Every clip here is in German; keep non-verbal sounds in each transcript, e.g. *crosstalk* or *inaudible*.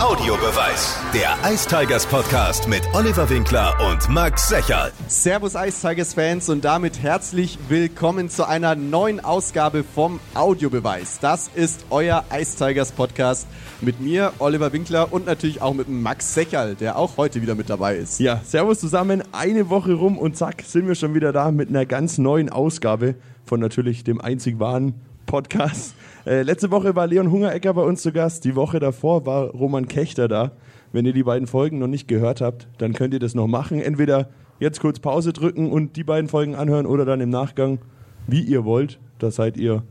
Audiobeweis. Der Ice Tigers Podcast mit Oliver Winkler und Max Secherl. Servus Ice Tigers Fans und damit herzlich willkommen zu einer neuen Ausgabe vom Audiobeweis. Das ist euer Ice Tigers Podcast mit mir, Oliver Winkler und natürlich auch mit Max Secherl, der auch heute wieder mit dabei ist. Ja, servus zusammen. Eine Woche rum und zack, sind wir schon wieder da mit einer ganz neuen Ausgabe von natürlich dem einzig wahren Podcast. Äh, letzte Woche war Leon Hungerecker bei uns zu Gast. Die Woche davor war Roman Kechter da. Wenn ihr die beiden Folgen noch nicht gehört habt, dann könnt ihr das noch machen. Entweder jetzt kurz Pause drücken und die beiden Folgen anhören oder dann im Nachgang, wie ihr wollt. Da seid ihr.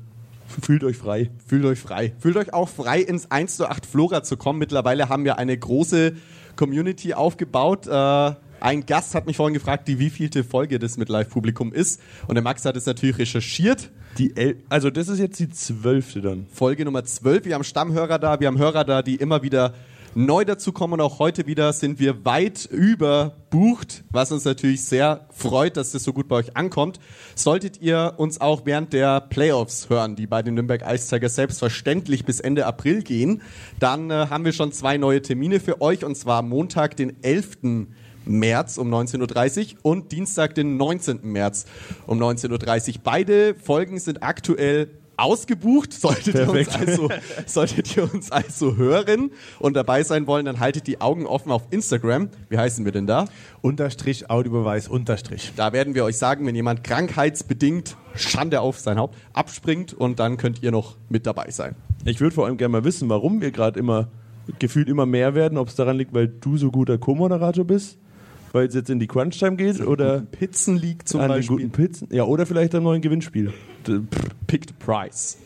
Fühlt euch frei. Fühlt euch frei. Fühlt euch auch frei, ins 1 zu 8 Flora zu kommen. Mittlerweile haben wir eine große Community aufgebaut. Äh, ein Gast hat mich vorhin gefragt, die wievielte Folge das mit Live-Publikum ist. Und der Max hat es natürlich recherchiert. Die El also das ist jetzt die zwölfte dann. Folge Nummer 12. Wir haben Stammhörer da, wir haben Hörer da, die immer wieder neu dazukommen. Und auch heute wieder sind wir weit überbucht, was uns natürlich sehr freut, dass das so gut bei euch ankommt. Solltet ihr uns auch während der Playoffs hören, die bei den Nürnberg Tigers selbstverständlich bis Ende April gehen, dann äh, haben wir schon zwei neue Termine für euch. Und zwar Montag, den 11. März um 19.30 Uhr und Dienstag, den 19. März um 19.30 Uhr. Beide Folgen sind aktuell ausgebucht. *laughs* Solltet ihr, uns also, solltet ihr uns also hören und dabei sein wollen, dann haltet die Augen offen auf Instagram. Wie heißen wir denn da? Unterstrich Audiobeweis Unterstrich. Da werden wir euch sagen, wenn jemand krankheitsbedingt Schande auf sein Haupt abspringt und dann könnt ihr noch mit dabei sein. Ich würde vor allem gerne mal wissen, warum wir gerade immer gefühlt immer mehr werden, ob es daran liegt, weil du so guter Co-Moderator bist weil es jetzt in die Crunch-Time geht oder Pizzen liegt zum an Beispiel. den guten Pizzen. Ja, oder vielleicht am neuen Gewinnspiel. Picked Price.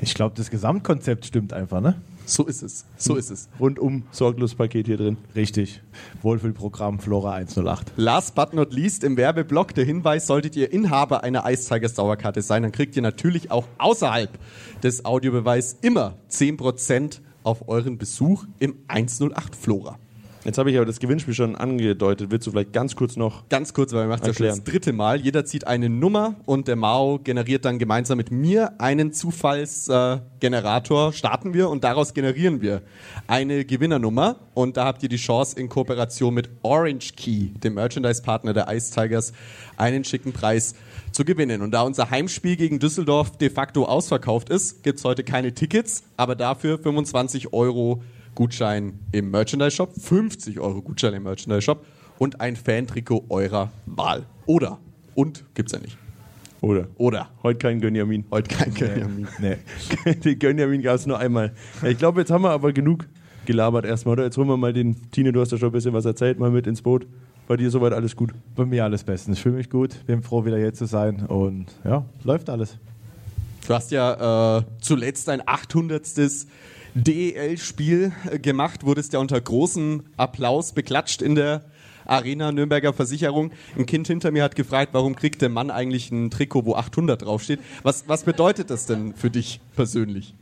Ich glaube, das Gesamtkonzept stimmt einfach, ne? So ist es. So ist es. Rundum Sorglos-Paket hier drin. Richtig. Wohlfühlprogramm Flora 108. Last but not least im Werbeblock der Hinweis, solltet ihr Inhaber einer Eistigers Dauerkarte sein, dann kriegt ihr natürlich auch außerhalb des Audiobeweis immer 10% auf euren Besuch im 108 Flora. Jetzt habe ich aber das Gewinnspiel schon angedeutet. Willst du vielleicht ganz kurz noch. Ganz kurz, weil wir machen es ja schon das dritte Mal. Jeder zieht eine Nummer und der Mao generiert dann gemeinsam mit mir einen Zufallsgenerator. Äh, starten wir und daraus generieren wir eine Gewinnernummer. Und da habt ihr die Chance, in Kooperation mit Orange Key, dem Merchandise-Partner der Ice Tigers, einen schicken Preis zu gewinnen. Und da unser Heimspiel gegen Düsseldorf de facto ausverkauft ist, gibt es heute keine Tickets, aber dafür 25 Euro Gutschein im Merchandise-Shop, 50 Euro Gutschein im Merchandise-Shop und ein Fan-Trikot eurer Wahl. Oder. Und gibt's ja nicht. Oder. Oder. Heute kein Gönjamin. Heute kein Gönjamin. Nee. *laughs* den Gönjamin gab es nur einmal. Ich glaube, jetzt haben wir aber genug gelabert erstmal, oder? Jetzt holen wir mal den, Tine, du hast ja schon ein bisschen was erzählt, mal mit ins Boot. Bei dir soweit alles gut? Bei mir alles bestens. Ich fühle mich gut, bin froh, wieder hier zu sein und ja, läuft alles. Du hast ja äh, zuletzt ein 800. DEL-Spiel äh, gemacht, wurdest ja unter großem Applaus beklatscht in der Arena Nürnberger Versicherung. Ein Kind hinter mir hat gefragt, warum kriegt der Mann eigentlich ein Trikot, wo 800 draufsteht? Was, was bedeutet das denn für dich persönlich?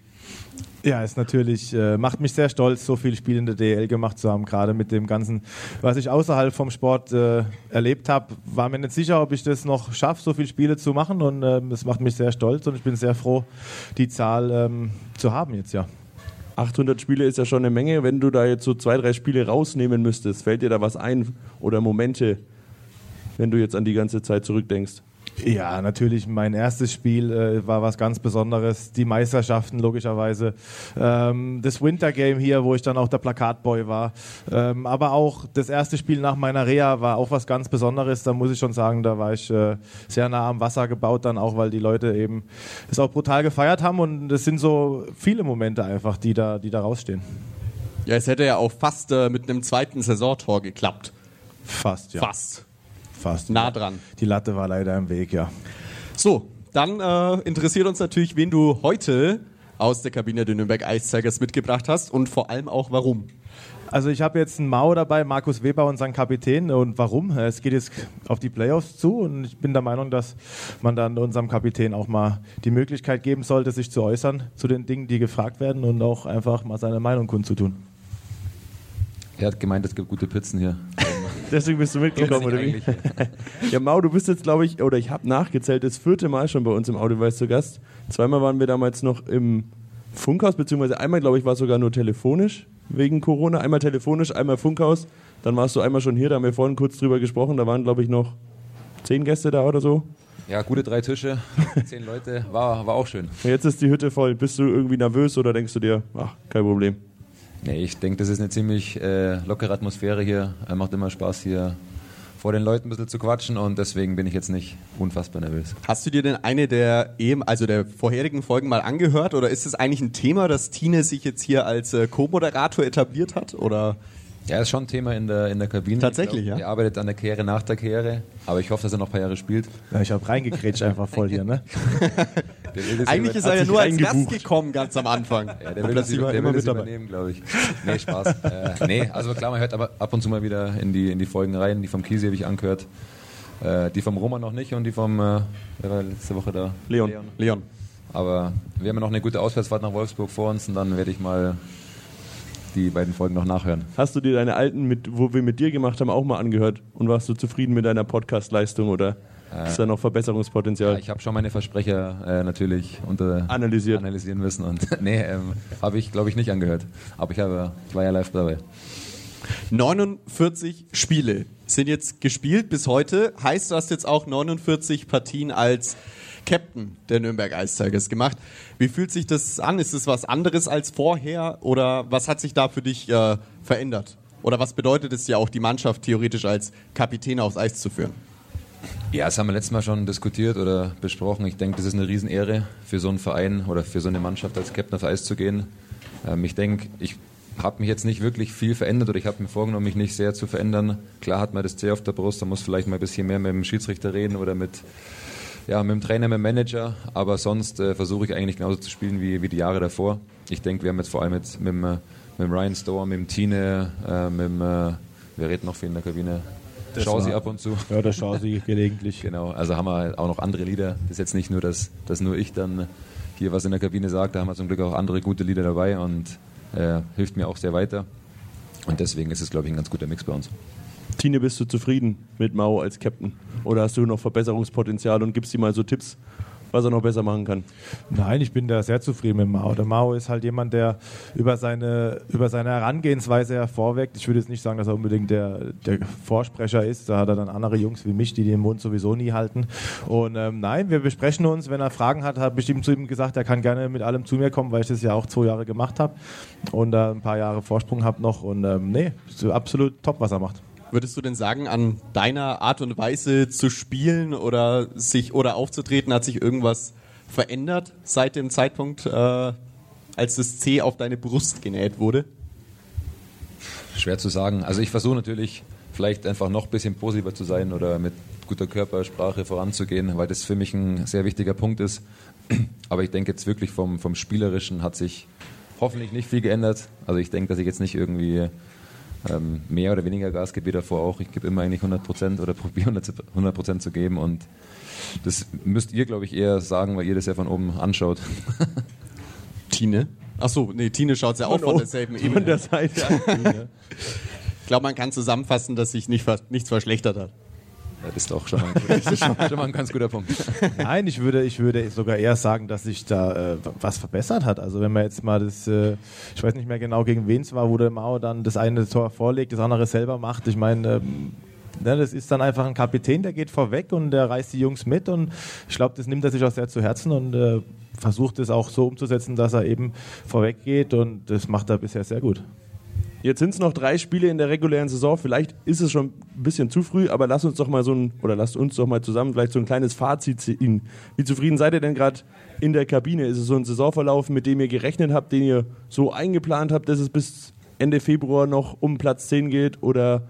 Ja, es natürlich äh, macht mich sehr stolz, so viele Spiele in der DL gemacht zu haben, gerade mit dem ganzen, was ich außerhalb vom Sport äh, erlebt habe. War mir nicht sicher, ob ich das noch schaffe, so viele Spiele zu machen und es äh, macht mich sehr stolz und ich bin sehr froh, die Zahl ähm, zu haben jetzt ja. 800 Spiele ist ja schon eine Menge. Wenn du da jetzt so zwei, drei Spiele rausnehmen müsstest, fällt dir da was ein oder Momente, wenn du jetzt an die ganze Zeit zurückdenkst? Ja, natürlich. Mein erstes Spiel äh, war was ganz Besonderes. Die Meisterschaften logischerweise. Ähm, das Wintergame hier, wo ich dann auch der Plakatboy war. Ähm, aber auch das erste Spiel nach meiner Reha war auch was ganz Besonderes. Da muss ich schon sagen, da war ich äh, sehr nah am Wasser gebaut, dann auch, weil die Leute eben es auch brutal gefeiert haben. Und es sind so viele Momente einfach, die da, die da rausstehen. Ja, es hätte ja auch fast äh, mit einem zweiten Saisontor geklappt. Fast, ja. Fast. Fast. Nah dran. Die Latte war leider im Weg, ja. So, dann äh, interessiert uns natürlich, wen du heute aus der Kabine der Nürnberg Ice Tigers mitgebracht hast und vor allem auch warum. Also ich habe jetzt einen Mao dabei, Markus Weber, unseren Kapitän. Und warum? Es geht jetzt auf die Playoffs zu und ich bin der Meinung, dass man dann unserem Kapitän auch mal die Möglichkeit geben sollte, sich zu äußern zu den Dingen, die gefragt werden und auch einfach mal seine Meinung kundzutun. Er hat gemeint, es gibt gute Pizzen hier. *laughs* Deswegen bist du mitgekommen, oder wie? *laughs* ja, Mau, du bist jetzt, glaube ich, oder ich habe nachgezählt, das vierte Mal schon bei uns im Audioweis zu Gast. Zweimal waren wir damals noch im Funkhaus, beziehungsweise einmal, glaube ich, war es sogar nur telefonisch wegen Corona. Einmal telefonisch, einmal Funkhaus. Dann warst du einmal schon hier, da haben wir vorhin kurz drüber gesprochen. Da waren, glaube ich, noch zehn Gäste da oder so. Ja, gute drei Tische, zehn Leute, war, war auch schön. Jetzt ist die Hütte voll. Bist du irgendwie nervös oder denkst du dir, ach, kein Problem? Nee, ich denke, das ist eine ziemlich äh, lockere Atmosphäre hier. Äh, macht immer Spaß hier vor den Leuten ein bisschen zu quatschen und deswegen bin ich jetzt nicht unfassbar nervös. Hast du dir denn eine der eben, also der vorherigen Folgen mal angehört oder ist es eigentlich ein Thema, dass Tine sich jetzt hier als äh, Co-Moderator etabliert hat oder? Ja, ist schon ein Thema in der, in der Kabine. Tatsächlich, glaub, ja. Er arbeitet an der Karriere nach der Karriere, aber ich hoffe, dass er noch ein paar Jahre spielt. Ja, ich habe reingekrätscht einfach voll hier, ne? *laughs* Eigentlich ist er ja nur als Gast gekommen ganz am Anfang. Ja, der will das, über, er der immer will mit dabei. übernehmen, glaube ich. Nee, Spaß. *laughs* äh, nee, also klar, man hört aber ab und zu mal wieder in die, in die Folgen rein. Die vom Kisi habe ich angehört. Äh, die vom Roman noch nicht und die vom, äh, wer war letzte Woche da? Leon. Leon. Aber wir haben ja noch eine gute Auswärtsfahrt nach Wolfsburg vor uns und dann werde ich mal die beiden Folgen noch nachhören. Hast du dir deine alten, mit, wo wir mit dir gemacht haben, auch mal angehört? Und warst du zufrieden mit deiner Podcast-Leistung oder ist da noch Verbesserungspotenzial? Ja, ich habe schon meine Versprecher äh, natürlich unter Analysiert. analysieren müssen und *laughs* nee, ähm, habe ich glaube ich nicht angehört. Aber ich, habe, ich war ja live dabei. 49 Spiele sind jetzt gespielt bis heute. Heißt, du hast jetzt auch 49 Partien als Captain der Nürnberg Ice Tigers gemacht. Wie fühlt sich das an? Ist es was anderes als vorher oder was hat sich da für dich äh, verändert? Oder was bedeutet es ja auch, die Mannschaft theoretisch als Kapitän aufs Eis zu führen? Ja, das haben wir letztes Mal schon diskutiert oder besprochen. Ich denke, das ist eine Riesenehre für so einen Verein oder für so eine Mannschaft als Captain auf Eis zu gehen. Ähm, ich denke, ich habe mich jetzt nicht wirklich viel verändert oder ich habe mir vorgenommen, mich nicht sehr zu verändern. Klar hat man das C auf der Brust, da muss vielleicht mal ein bisschen mehr mit dem Schiedsrichter reden oder mit, ja, mit dem Trainer, mit dem Manager. Aber sonst äh, versuche ich eigentlich genauso zu spielen wie, wie die Jahre davor. Ich denke, wir haben jetzt vor allem jetzt mit, dem, äh, mit dem Ryan Storr, mit dem Tine, äh, mit dem, äh, wer redet noch viel in der Kabine? Schau sie ab und zu. Ja, da schaue sie *laughs* gelegentlich. Genau, also haben wir auch noch andere Lieder. Das ist jetzt nicht nur, dass, dass nur ich dann hier was in der Kabine sage, da haben wir zum Glück auch andere gute Lieder dabei und äh, hilft mir auch sehr weiter. Und deswegen ist es, glaube ich, ein ganz guter Mix bei uns. Tine, bist du zufrieden mit Mao als Captain? Oder hast du noch Verbesserungspotenzial und gibst ihm mal so Tipps, was er noch besser machen kann? Nein, ich bin da sehr zufrieden mit Mao. Der Mao ist halt jemand, der über seine, über seine Herangehensweise hervorweckt. Ich würde jetzt nicht sagen, dass er unbedingt der, der Vorsprecher ist. Da hat er dann andere Jungs wie mich, die den Mund sowieso nie halten. Und ähm, nein, wir besprechen uns. Wenn er Fragen hat, habe ich ihm zu ihm gesagt, er kann gerne mit allem zu mir kommen, weil ich das ja auch zwei Jahre gemacht habe und da ein paar Jahre Vorsprung habe noch. Und ähm, nee, absolut top, was er macht. Würdest du denn sagen, an deiner Art und Weise zu spielen oder sich oder aufzutreten, hat sich irgendwas verändert seit dem Zeitpunkt, äh, als das C auf deine Brust genäht wurde? Schwer zu sagen. Also ich versuche natürlich vielleicht einfach noch ein bisschen positiver zu sein oder mit guter Körpersprache voranzugehen, weil das für mich ein sehr wichtiger Punkt ist. Aber ich denke jetzt wirklich vom, vom Spielerischen hat sich hoffentlich nicht viel geändert. Also ich denke, dass ich jetzt nicht irgendwie ähm, mehr oder weniger Gas gebe wie davor auch. Ich gebe immer eigentlich 100 Prozent oder probiere 100 Prozent zu geben und das müsst ihr, glaube ich, eher sagen, weil ihr das ja von oben anschaut. *laughs* Tine? Ach so, nee, Tine schaut ja auch von, derselben Von Ebene. der Seite. *laughs* Ich glaube, man kann zusammenfassen, dass sich nicht, nichts verschlechtert hat. Das ist doch schon mal, ein, schon mal ein ganz guter Punkt. *laughs* Nein, ich würde, ich würde sogar eher sagen, dass sich da äh, was verbessert hat. Also wenn man jetzt mal das, äh, ich weiß nicht mehr genau gegen wen es war, wo der Mao dann das eine Tor vorlegt, das andere selber macht. Ich meine, ähm, ne, das ist dann einfach ein Kapitän, der geht vorweg und der reißt die Jungs mit und ich glaube, das nimmt er sich auch sehr zu Herzen und äh, versucht es auch so umzusetzen, dass er eben vorweg geht und das macht er bisher sehr gut. Jetzt sind es noch drei Spiele in der regulären Saison. Vielleicht ist es schon ein bisschen zu früh, aber lasst uns doch mal so ein, oder lasst uns doch mal zusammen vielleicht so ein kleines Fazit ziehen. Wie zufrieden seid ihr denn gerade in der Kabine? Ist es so ein Saisonverlauf, mit dem ihr gerechnet habt, den ihr so eingeplant habt, dass es bis Ende Februar noch um Platz 10 geht? Oder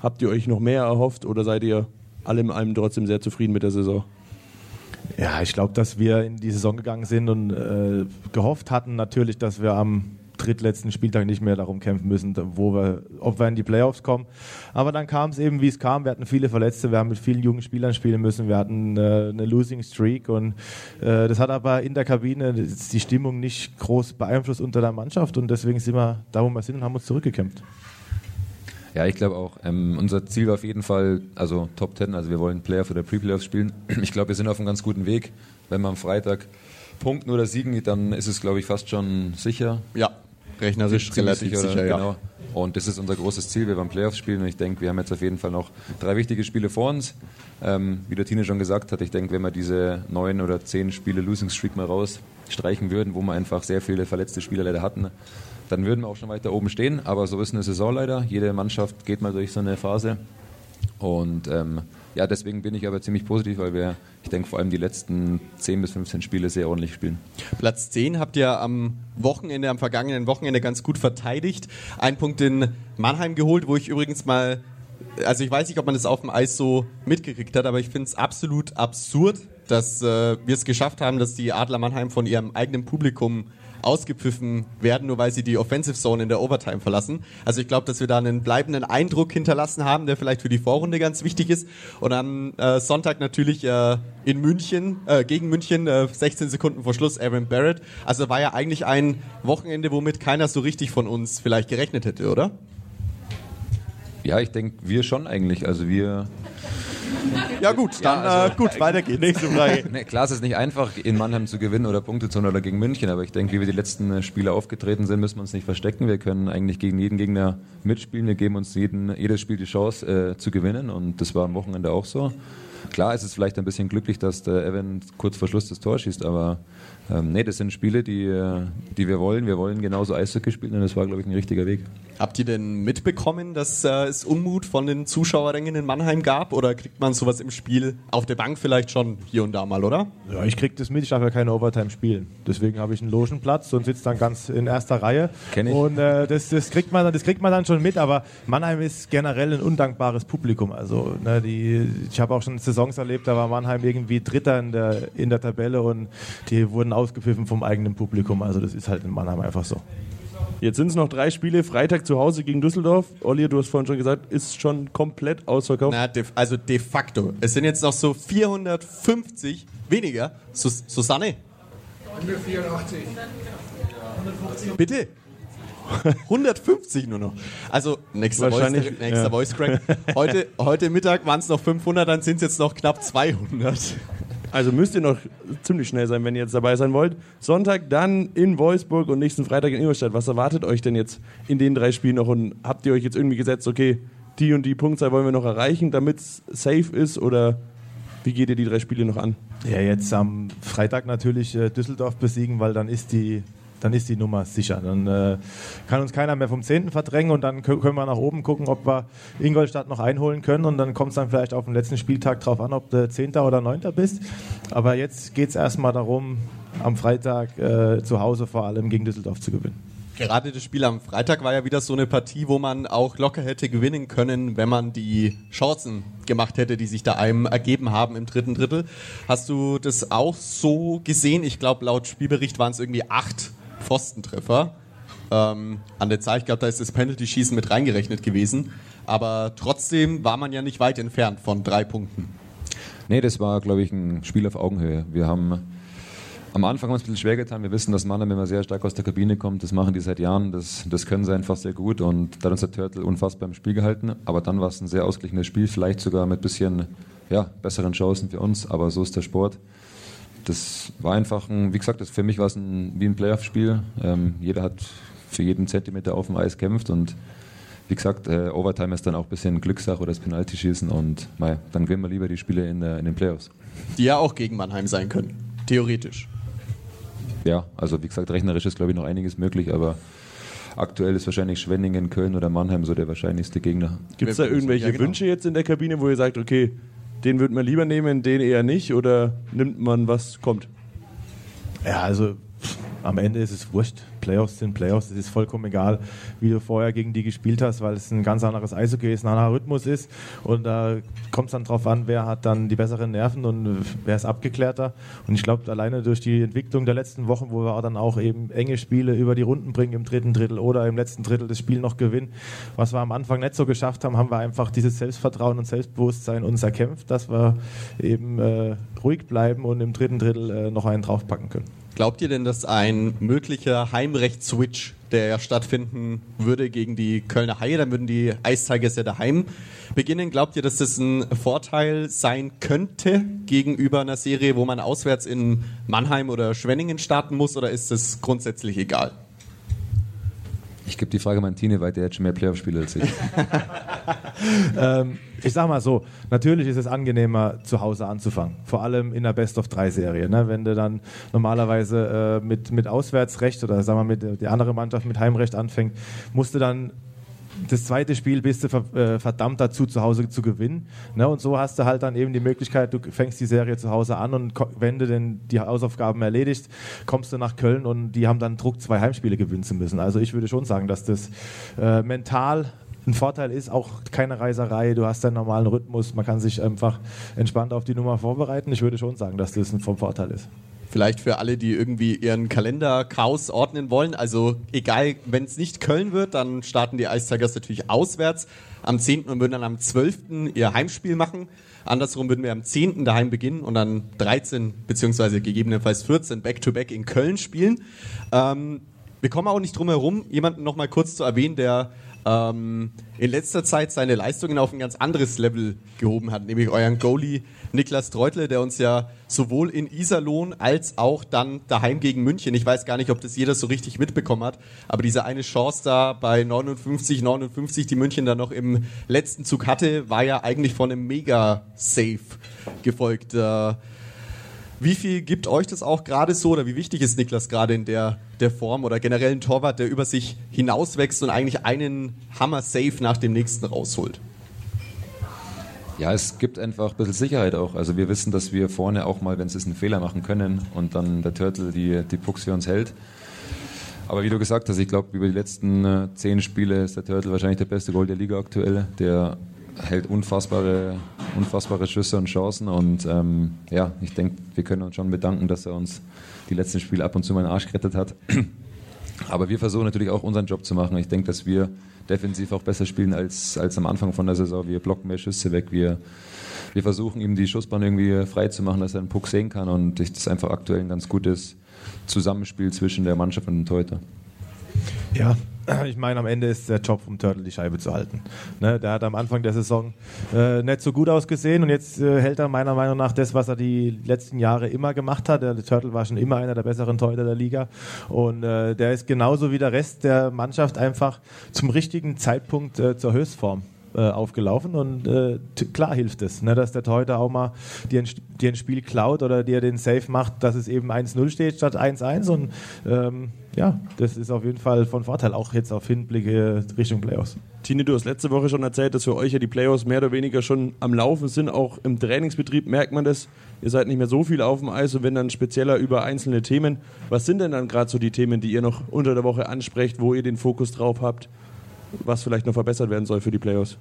habt ihr euch noch mehr erhofft? Oder seid ihr allem allem trotzdem sehr zufrieden mit der Saison? Ja, ich glaube, dass wir in die Saison gegangen sind und äh, gehofft hatten natürlich, dass wir am drittletzten Spieltag nicht mehr darum kämpfen müssen, wo wir, ob wir in die Playoffs kommen. Aber dann kam es eben, wie es kam. Wir hatten viele Verletzte, wir haben mit vielen jungen Spielern spielen müssen, wir hatten äh, eine Losing Streak und äh, das hat aber in der Kabine die Stimmung nicht groß beeinflusst unter der Mannschaft und deswegen sind wir da, wo wir sind und haben uns zurückgekämpft. Ja, ich glaube auch. Ähm, unser Ziel war auf jeden Fall, also Top 10, also wir wollen Playoff oder Pre-Playoffs spielen. *clears throat* Ich glaube, wir sind auf einem ganz guten Weg, wenn wir am Freitag punkten oder siegen, dann ist es, glaube ich, fast schon sicher. Ja, rechnerisch relativ sicher, oder? ja. Genau. Und das ist unser großes Ziel. Wir wollen Playoffs spielen und ich denke, wir haben jetzt auf jeden Fall noch drei wichtige Spiele vor uns. Ähm, wie der Tine schon gesagt hat, ich denke, wenn wir diese neun oder zehn Spiele Losing Streak mal rausstreichen würden, wo wir einfach sehr viele verletzte Spieler leider hatten, dann würden wir auch schon weiter oben stehen. Aber so ist eine Saison leider. Jede Mannschaft geht mal durch so eine Phase. Und ähm, ja, deswegen bin ich aber ziemlich positiv, weil wir, ich denke, vor allem die letzten 10 bis 15 Spiele sehr ordentlich spielen. Platz 10 habt ihr am Wochenende, am vergangenen Wochenende ganz gut verteidigt. Ein Punkt in Mannheim geholt, wo ich übrigens mal, also ich weiß nicht, ob man das auf dem Eis so mitgekriegt hat, aber ich finde es absolut absurd, dass äh, wir es geschafft haben, dass die Adler Mannheim von ihrem eigenen Publikum ausgepfiffen werden, nur weil sie die Offensive Zone in der Overtime verlassen. Also ich glaube, dass wir da einen bleibenden Eindruck hinterlassen haben, der vielleicht für die Vorrunde ganz wichtig ist. Und am äh, Sonntag natürlich äh, in München, äh, gegen München, äh, 16 Sekunden vor Schluss, Aaron Barrett. Also war ja eigentlich ein Wochenende, womit keiner so richtig von uns vielleicht gerechnet hätte, oder? Ja, ich denke, wir schon eigentlich. Also wir Ja gut, dann Ja, also- äh, gut, weiter geht's. Nächste Frage. *laughs* Ne, klar, es ist nicht einfach, in Mannheim zu gewinnen oder Punkte zu holen oder gegen München, aber ich denke, wie wir die letzten äh, Spiele aufgetreten sind, müssen wir uns nicht verstecken. Wir können eigentlich gegen jeden Gegner mitspielen. Wir geben uns jeden, jedes Spiel die Chance äh, zu gewinnen und das war am Wochenende auch so. Klar ist es vielleicht ein bisschen glücklich, dass der Evan kurz vor Schluss das Tor schießt, aber ähm, nee, das sind Spiele, die, äh, die wir wollen. Wir wollen genauso Eishockey spielen und das war, glaube ich, ein richtiger Weg. Habt ihr denn mitbekommen, dass äh, es Unmut von den Zuschauerrängen in Mannheim gab? Oder kriegt man sowas im Spiel auf der Bank vielleicht schon hier und da mal, oder? Ja, ich krieg das mit, ich darf ja keine Overtime spielen. Deswegen habe ich einen Logenplatz und sitze dann ganz in erster Reihe. Kenn ich. Und äh, das, das, kriegt man, das kriegt man dann schon mit, aber Mannheim ist generell ein undankbares Publikum. Also ne, die, ich habe auch schon Saisons erlebt, da war Mannheim irgendwie Dritter in der, in der Tabelle und die wurden ausgepfiffen vom eigenen Publikum. Also das ist halt in Mannheim einfach so. Jetzt sind es noch drei Spiele. Freitag zu Hause gegen Düsseldorf. Olli, du hast vorhin schon gesagt, ist schon komplett ausverkauft. Na, de, also de facto. Es sind jetzt noch so 450 weniger. Sus Susanne? 184. Bitte? 150 nur noch. Also nächster, Voice, Wahrscheinlich, nächster ja. Voice Crack. Heute, heute Mittag waren es noch 500, dann sind es jetzt noch knapp 200. Also müsst ihr noch ziemlich schnell sein, wenn ihr jetzt dabei sein wollt. Sonntag dann in Wolfsburg und nächsten Freitag in Ingolstadt. Was erwartet euch denn jetzt in den drei Spielen noch? Und habt ihr euch jetzt irgendwie gesetzt, okay, die und die Punktzahl wollen wir noch erreichen, damit es safe ist? Oder wie geht ihr die drei Spiele noch an? Ja, jetzt am Freitag natürlich äh, Düsseldorf besiegen, weil dann ist die, dann ist die Nummer sicher. Dann äh, kann uns keiner mehr vom 10. verdrängen und dann kö- können wir nach oben gucken, ob wir Ingolstadt noch einholen können und dann kommt es dann vielleicht auf den letzten Spieltag drauf an, ob du 10. oder 9. bist. Aber jetzt geht es erstmal darum, am Freitag äh, zu Hause vor allem gegen Düsseldorf zu gewinnen. Gerade das Spiel am Freitag war ja wieder so eine Partie, wo man auch locker hätte gewinnen können, wenn man die Chancen gemacht hätte, die sich da einem ergeben haben im dritten Drittel. Hast du das auch so gesehen? Ich glaube, laut Spielbericht waren es irgendwie acht Pfostentreffer. Ähm, an der Zahl, ich glaube, da ist das Penalty-Schießen mit reingerechnet gewesen. Aber trotzdem war man ja nicht weit entfernt von drei Punkten. Nee, das war, glaube ich, ein Spiel auf Augenhöhe. Wir haben am Anfang uns ein bisschen schwer getan. Wir wissen, dass Mannheim immer sehr stark aus der Kabine kommt. Das machen die seit Jahren. Das, das können sie einfach sehr gut. Und da hat uns der Turtle unfassbar im Spiel gehalten. Aber dann war es ein sehr ausgeglichenes Spiel. Vielleicht sogar mit bisschen ja, besseren Chancen für uns. Aber so ist der Sport. Das war einfach ein, wie gesagt, das, für mich war es ein, wie ein Playoff-Spiel. Ähm, jeder hat für jeden Zentimeter auf dem Eis kämpft und wie gesagt, äh, Overtime ist dann auch ein bisschen Glückssache oder das Penalty-Schießen und mei, dann gewinnen wir lieber die Spiele in, in den Playoffs. Die ja auch gegen Mannheim sein können. Theoretisch. Ja, also wie gesagt, rechnerisch ist glaube ich noch einiges möglich, aber aktuell ist wahrscheinlich Schwenningen, Köln oder Mannheim so der wahrscheinlichste Gegner. Gibt es da irgendwelche Ja, genau. Wünsche jetzt in der Kabine, wo ihr sagt, okay, den würden wir lieber nehmen, den eher nicht? Oder nimmt man, was kommt? Ja, also am Ende ist es wurscht. Playoffs sind Playoffs. Es ist vollkommen egal, wie du vorher gegen die gespielt hast, weil es ein ganz anderes Eishockey ist, ein anderer Rhythmus ist. Und da kommt es dann drauf an, wer hat dann die besseren Nerven und wer ist abgeklärter. Und ich glaube, alleine durch die Entwicklung der letzten Wochen, wo wir dann auch eben enge Spiele über die Runden bringen im dritten Drittel oder im letzten Drittel das Spiel noch gewinnen, was wir am Anfang nicht so geschafft haben, haben wir einfach dieses Selbstvertrauen und Selbstbewusstsein uns erkämpft, dass wir eben äh, ruhig bleiben und im dritten Drittel äh, noch einen draufpacken können. Glaubt ihr denn, dass ein möglicher Heimrecht-Switch der stattfinden würde gegen die Kölner Haie. Dann würden die Ice ja daheim beginnen. Glaubt ihr, dass das ein Vorteil sein könnte gegenüber einer Serie, wo man auswärts in Mannheim oder Schwenningen starten muss, oder ist das grundsätzlich egal? Ich gebe die Frage an Tine weil der hat schon mehr Playoff-Spiele als ich. *laughs* ähm, ich sag mal so, natürlich ist es angenehmer, zu Hause anzufangen. Vor allem in der Best-of-3-Serie. Ne? Wenn du dann normalerweise äh, mit, mit Auswärtsrecht oder sagen wir mit der andere Mannschaft mit Heimrecht anfängt, musst du dann das zweite Spiel bist du äh, verdammt dazu, zu Hause zu gewinnen. Ne? Und so hast du halt dann eben die Möglichkeit, du fängst die Serie zu Hause an und wenn du denn die Hausaufgaben erledigst, kommst du nach Köln und die haben dann Druck, zwei Heimspiele gewinnen zu müssen. Also ich würde schon sagen, dass das äh, mental ein Vorteil ist, auch keine Reiserei, du hast deinen normalen Rhythmus, man kann sich einfach entspannt auf die Nummer vorbereiten. Ich würde schon sagen, dass das ein Vorteil ist. Vielleicht für alle, die irgendwie ihren Kalender Chaos ordnen wollen. Also egal, wenn es nicht Köln wird, dann starten die Ice Tigers natürlich auswärts am 10. und würden dann am 12. ihr Heimspiel machen. Andersrum würden wir am 10. daheim beginnen und dann 13 beziehungsweise gegebenenfalls 14 Back-to-Back -back in Köln spielen. Ähm, wir kommen auch nicht drum herum, jemanden noch mal kurz zu erwähnen, der ähm, in letzter Zeit seine Leistungen auf ein ganz anderes Level gehoben hat, nämlich euren Goalie Niklas Treutle, der uns ja sowohl in Iserlohn als auch dann daheim gegen München, ich weiß gar nicht, ob das jeder so richtig mitbekommen hat, aber diese eine Chance da bei 59, 59, die München da noch im letzten Zug hatte, war ja eigentlich von einem Mega-Safe gefolgt. Äh, wie viel gibt euch das auch gerade so oder wie wichtig ist Niklas gerade in der, der Form oder generell ein Torwart, der über sich hinauswächst und eigentlich einen Hammer-Safe nach dem nächsten rausholt? Ja, es gibt einfach ein bisschen Sicherheit auch. Also wir wissen, dass wir vorne auch mal, wenn es einen Fehler machen können und dann der Turtle die, die Pucks für uns hält. Aber wie du gesagt hast, ich glaube, über die letzten äh, zehn Spiele ist der Turtle wahrscheinlich der beste Goal der Liga aktuell. Der hält unfassbare, unfassbare Schüsse und Chancen. Und ähm, ja, ich denke, wir können uns schon bedanken, dass er uns die letzten Spiele ab und zu mal den Arsch gerettet hat. *clears throat* Aber wir versuchen natürlich auch unseren Job zu machen. Ich denke, dass wir defensiv auch besser spielen als, als am Anfang von der Saison. Wir blocken mehr Schüsse weg. Wir, wir versuchen ihm die Schussbahn irgendwie frei zu machen, dass er einen Puck sehen kann. Und das ist einfach aktuell ein ganz gutes Zusammenspiel zwischen der Mannschaft und dem Torhüter. Ja, ich meine, am Ende ist der Job vom Turtle die Scheibe zu halten. Ne, der hat am Anfang der Saison äh, nicht so gut ausgesehen und jetzt äh, hält er meiner Meinung nach das, was er die letzten Jahre immer gemacht hat. Der, der Turtle war schon immer einer der besseren Torhüter der Liga und äh, der ist genauso wie der Rest der Mannschaft einfach zum richtigen Zeitpunkt äh, zur Höchstform äh, aufgelaufen und äh, klar hilft es, ne, dass der Torhüter auch mal dir ein, dir ein Spiel klaut oder dir den Safe macht, dass es eben 1-0 steht statt 1-1 und ähm, ja, das ist auf jeden Fall von Vorteil, auch jetzt auf Hinblicke Richtung Playoffs. Tini, du hast letzte Woche schon erzählt, dass für euch ja die Playoffs mehr oder weniger schon am Laufen sind. Auch im Trainingsbetrieb merkt man das. Ihr seid nicht mehr so viel auf dem Eis und wenn dann spezieller über einzelne Themen. Was sind denn dann gerade so die Themen, die ihr noch unter der Woche ansprecht, wo ihr den Fokus drauf habt, was vielleicht noch verbessert werden soll für die Playoffs?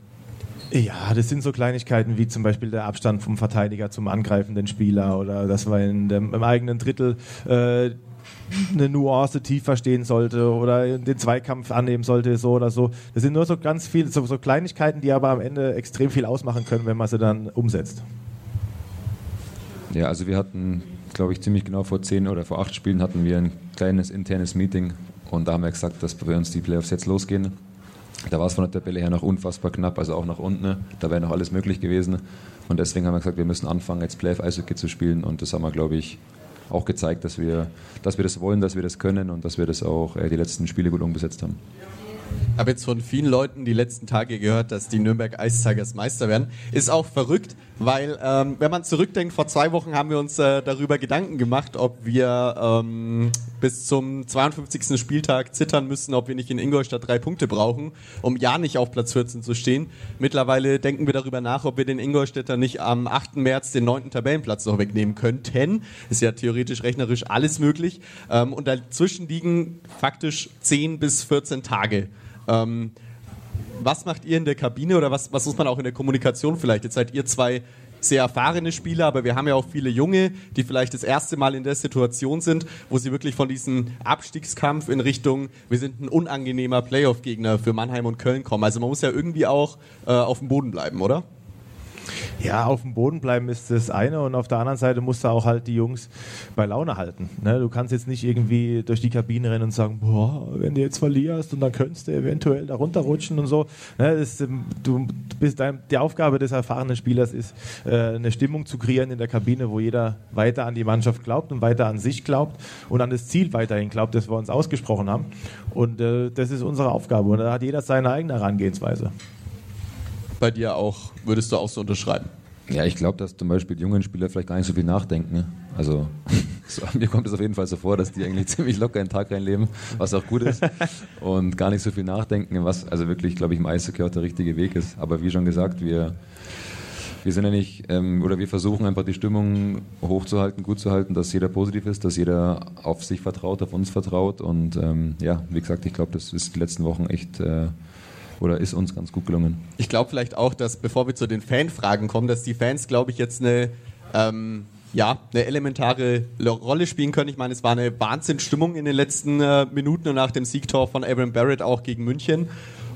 Ja, das sind so Kleinigkeiten wie zum Beispiel der Abstand vom Verteidiger zum angreifenden Spieler oder dass man in dem, im eigenen Drittel äh, eine Nuance tiefer stehen sollte oder den Zweikampf annehmen sollte, so oder so. Das sind nur so ganz viele, so, so Kleinigkeiten, die aber am Ende extrem viel ausmachen können, wenn man sie dann umsetzt. Ja, also wir hatten, glaube ich, ziemlich genau vor zehn oder vor acht Spielen hatten wir ein kleines internes Meeting und da haben wir gesagt, dass bei uns die Playoffs jetzt losgehen. Da war es von der Tabelle her noch unfassbar knapp, also auch nach unten. Da wäre noch alles möglich gewesen. Und deswegen haben wir gesagt, wir müssen anfangen, jetzt Playoff Eishockey zu spielen. Und das haben wir, glaube ich, auch gezeigt, dass wir, dass wir das wollen, dass wir das können und dass wir das auch äh, die letzten Spiele gut umgesetzt haben. Ich habe jetzt von vielen Leuten die letzten Tage gehört, dass die Nürnberg Ice Tigers Meister werden. Ist auch verrückt, weil ähm, wenn man zurückdenkt, vor zwei Wochen haben wir uns äh, darüber Gedanken gemacht, ob wir ähm, bis zum 52. Spieltag zittern müssen, ob wir nicht in Ingolstadt drei Punkte brauchen, um ja nicht auf Platz 14 zu stehen. Mittlerweile denken wir darüber nach, ob wir den Ingolstädter nicht am 8. März den 9. Tabellenplatz noch wegnehmen könnten. Ist ja theoretisch rechnerisch alles möglich. Ähm, und dazwischen liegen faktisch 10 bis 14 Tage. Ähm, was macht ihr in der Kabine oder was, was muss man auch in der Kommunikation vielleicht? Jetzt seid ihr zwei sehr erfahrene Spieler, aber wir haben ja auch viele Junge, die vielleicht das erste Mal in der Situation sind, wo sie wirklich von diesem Abstiegskampf in Richtung, wir sind ein unangenehmer Playoff-Gegner für Mannheim und Köln kommen. Also man muss ja irgendwie auch äh, auf dem Boden bleiben, oder? Ja, auf dem Boden bleiben ist das eine und auf der anderen Seite musst du auch halt die Jungs bei Laune halten. Ne? Du kannst jetzt nicht irgendwie durch die Kabine rennen und sagen, boah, wenn du jetzt verlierst und dann könntest du eventuell da runterrutschen und so. Ne? Das, ähm, du bist dein, die Aufgabe des erfahrenen Spielers ist, äh, eine Stimmung zu kreieren in der Kabine, wo jeder weiter an die Mannschaft glaubt und weiter an sich glaubt und an das Ziel weiterhin glaubt, das wir uns ausgesprochen haben. Und äh, das ist unsere Aufgabe und da hat jeder seine eigene Herangehensweise. Bei dir auch, würdest du auch so unterschreiben? Ja, ich glaube, dass zum Beispiel die jungen Spieler vielleicht gar nicht so viel nachdenken. Ne? Also *laughs* so, mir kommt es auf jeden Fall so vor, dass die eigentlich *laughs* ziemlich locker einen Tag reinleben, was auch gut ist und gar nicht so viel nachdenken, was also wirklich, glaube ich, im Eishockey auch der richtige Weg ist. Aber wie schon gesagt, wir wir sind ja nicht, ähm, oder wir versuchen einfach die Stimmung hochzuhalten, gut zu halten, dass jeder positiv ist, dass jeder auf sich vertraut, auf uns vertraut. Und ähm, ja, wie gesagt, ich glaube, das ist die letzten Wochen echt äh, oder ist uns ganz gut gelungen. Ich glaube vielleicht auch, dass bevor wir zu den Fanfragen kommen, dass die Fans, glaube ich, jetzt eine, ähm, ja, eine elementare Rolle spielen können. Ich meine, es war eine Wahnsinnsstimmung in den letzten äh, Minuten und nach dem Siegtor von Aaron Barrett auch gegen München.